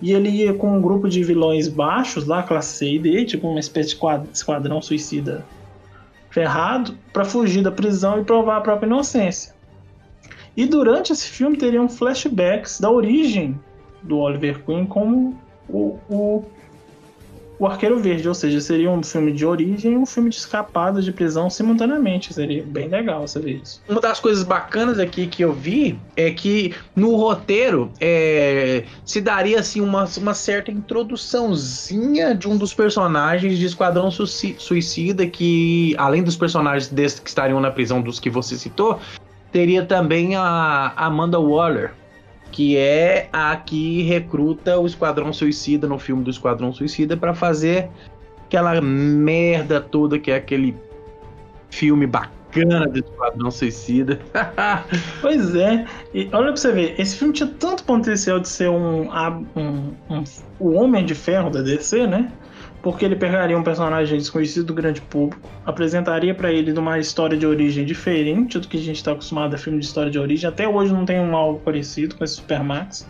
E ele ia com um grupo de vilões baixos, lá, classe C e D, tipo uma espécie de quad- esquadrão suicida ferrado, para fugir da prisão e provar a própria inocência. E durante esse filme teriam flashbacks da origem do Oliver Queen como o, o, o Arqueiro Verde, ou seja, seria um filme de origem e um filme de escapada de prisão simultaneamente. Seria bem legal ver isso. Uma das coisas bacanas aqui que eu vi é que no roteiro é, se daria assim uma, uma certa introduçãozinha de um dos personagens de Esquadrão Suicida que, além dos personagens desses que estariam na prisão dos que você citou, teria também a Amanda Waller, que é a que recruta o Esquadrão Suicida no filme do Esquadrão Suicida para fazer aquela merda toda que é aquele filme bacana do Esquadrão Suicida. Pois é, e olha pra você ver, esse filme tinha tanto potencial de ser um, a- um, um- o Homem de Ferro da DC, né? Porque ele pegaria um personagem desconhecido do grande público, apresentaria pra ele uma história de origem diferente do que a gente tá acostumado a filme de história de origem. Até hoje não tem um algo parecido com esse Supermax.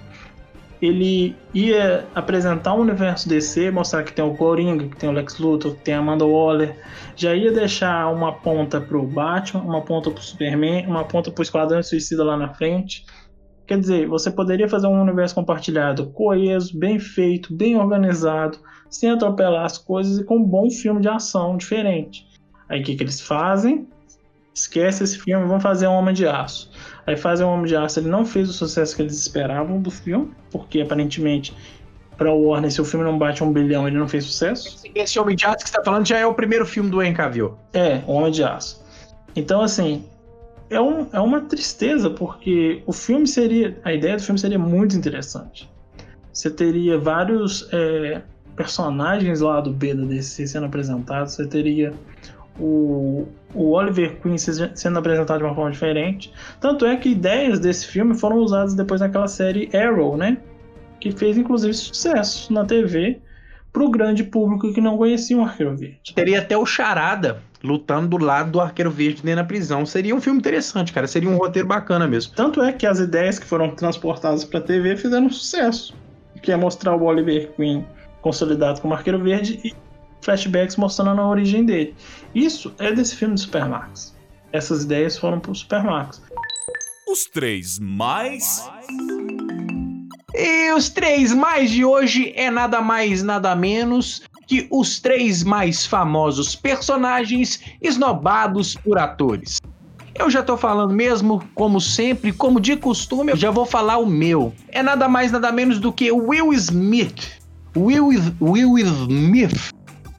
Ele ia apresentar o universo DC, mostrar que tem o Coringa, que tem o Lex Luthor, que tem a Amanda Waller, já ia deixar uma ponta pro Batman, uma ponta pro Superman, uma ponta pro Esquadrão Suicida lá na frente. Quer dizer, você poderia fazer um universo compartilhado, coeso, bem feito, bem organizado, sem atropelar as coisas e com um bom filme de ação diferente. Aí o que, que eles fazem? Esquece esse filme, vão fazer um Homem de Aço. Aí fazem um Homem de Aço, ele não fez o sucesso que eles esperavam do filme, porque aparentemente para o Warner, se o filme não bate um bilhão, ele não fez sucesso. Esse Homem de Aço que você tá falando já é o primeiro filme do Henry Cavill. É, o Homem de Aço. Então, assim, é, um, é uma tristeza, porque o filme seria. A ideia do filme seria muito interessante. Você teria vários é, personagens lá do B da DC sendo apresentados, você teria o, o Oliver Queen se- sendo apresentado de uma forma diferente. Tanto é que ideias desse filme foram usadas depois naquela série Arrow, né? Que fez inclusive sucesso na TV pro grande público que não conhecia o Arqueiro Verde. Teria até o Charada lutando do lado do Arqueiro Verde dentro da prisão. Seria um filme interessante, cara. Seria um roteiro bacana mesmo. Tanto é que as ideias que foram transportadas para TV fizeram sucesso. Que é mostrar o Oliver Queen consolidado como Arqueiro Verde e flashbacks mostrando a origem dele. Isso é desse filme do Supermax. Essas ideias foram pro Supermax. Os três mais. E os três mais de hoje é nada mais, nada menos que os três mais famosos personagens esnobados por atores. Eu já tô falando mesmo, como sempre, como de costume, eu já vou falar o meu. É nada mais, nada menos do que Will Smith. Will, Will Smith,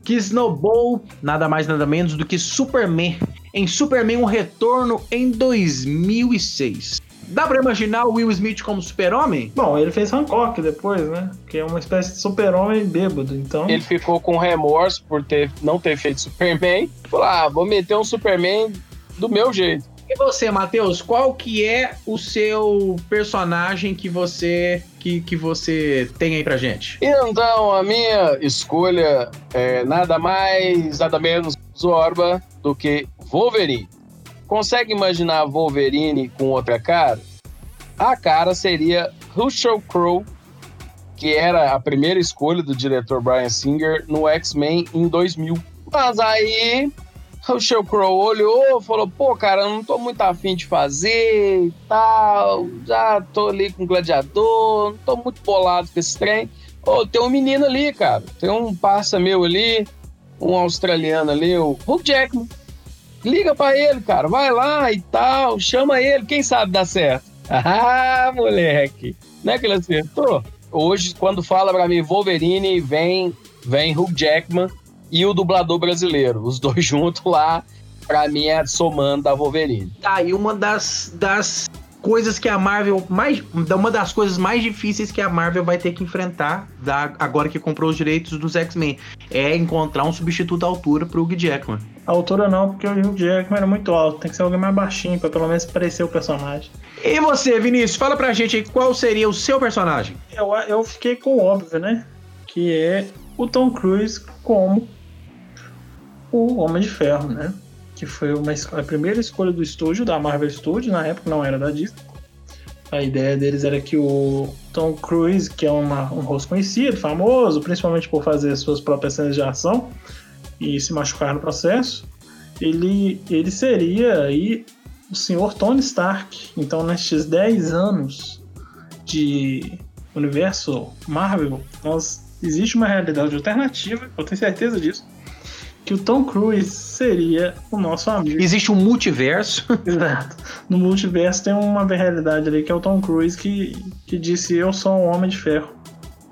que snowball nada mais, nada menos do que Superman. Em Superman, um retorno em 2006. Dá pra imaginar o Will Smith como super-homem? Bom, ele fez Hancock depois, né? Que é uma espécie de super-homem bêbado. Então, Ele ficou com remorso por ter, não ter feito Superman. Falou, ah, vou meter um Superman do meu jeito. E você, Matheus, qual que é o seu personagem que você que, que você tem aí pra gente? Então, a minha escolha é nada mais, nada menos Zorba do que Wolverine. Consegue imaginar Wolverine com outra cara? A cara seria Russell Crowe, que era a primeira escolha do diretor Brian Singer no X-Men em 2000. Mas aí Russell Crowe olhou, falou: pô, cara, eu não tô muito afim de fazer e tal. Já tô ali com gladiador, não tô muito bolado com esse trem. Ô, tem um menino ali, cara. Tem um parça meu ali, um australiano ali, o Hugh Jackman. Liga pra ele, cara. Vai lá e tal. Chama ele. Quem sabe dá certo. Ah, moleque. Não é que ele acertou? Hoje, quando fala pra mim Wolverine, vem, vem Hugh Jackman e o dublador brasileiro. Os dois juntos lá, pra mim, é somando da Wolverine. Tá, e uma das, das coisas que a Marvel mais uma das coisas mais difíceis que a Marvel vai ter que enfrentar da, agora que comprou os direitos dos X-Men é encontrar um substituto à altura pro Hugh Jackman. a altura não, porque o Hugh Jackman era muito alto. Tem que ser alguém mais baixinho, pra pelo menos parecer o personagem. E você, Vinícius, fala pra gente aí qual seria o seu personagem? Eu, eu fiquei com o óbvio, né? Que é o Tom Cruise como o Homem de Ferro, né? Que foi uma, a primeira escolha do estúdio, da Marvel Studios, na época não era da Disney. A ideia deles era que o Tom Cruise, que é uma- um rosto conhecido, famoso, principalmente por fazer suas próprias cenas de ação e se machucar no processo, ele, ele seria aí o senhor Tony Stark. Então, nestes 10 anos de universo Marvel, nós, existe uma realidade alternativa, eu tenho certeza disso, que o Tom Cruise seria o nosso amigo. Existe um multiverso. Exato. No multiverso tem uma realidade ali que é o Tom Cruise que, que disse eu sou um homem de ferro.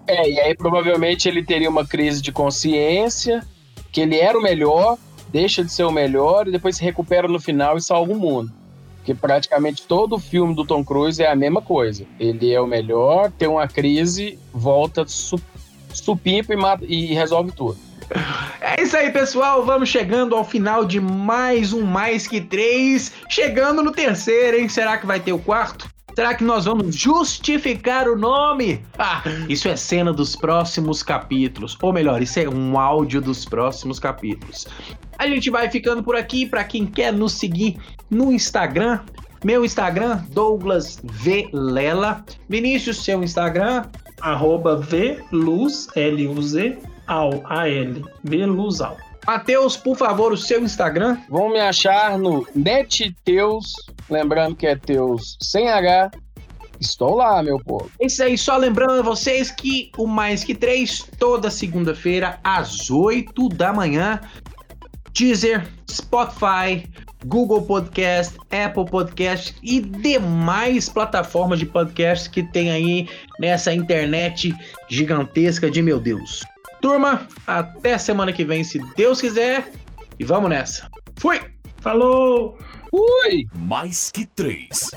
É, e aí provavelmente ele teria uma crise de consciência, que ele era o melhor, deixa de ser o melhor e depois se recupera no final e salva o mundo. Porque praticamente todo filme do Tom Cruise é a mesma coisa. Ele é o melhor, tem uma crise, volta su supimpa e, mata- e resolve tudo. É, isso aí, pessoal. Vamos chegando ao final de mais um Mais Que Três. Chegando no terceiro, hein? Será que vai ter o quarto? Será que nós vamos justificar o nome? Ah, isso é cena dos próximos capítulos. Ou melhor, isso é um áudio dos próximos capítulos. A gente vai ficando por aqui. Para quem quer nos seguir no Instagram, meu Instagram, Douglas V. Lela. Vinícius, seu Instagram. Arroba VLuz, L-U-Z, ao, A-L. VLuzal. Matheus, por favor, o seu Instagram. Vão me achar no NetTeus, lembrando que é Teus sem H. Estou lá, meu povo. É isso aí, só lembrando a vocês que o Mais Que Três, toda segunda-feira, às 8 da manhã. Deezer, Spotify, Google Podcast, Apple Podcast e demais plataformas de podcast que tem aí nessa internet gigantesca de meu Deus. Turma, até semana que vem, se Deus quiser. E vamos nessa. Fui! Falou! Ui! Mais que três.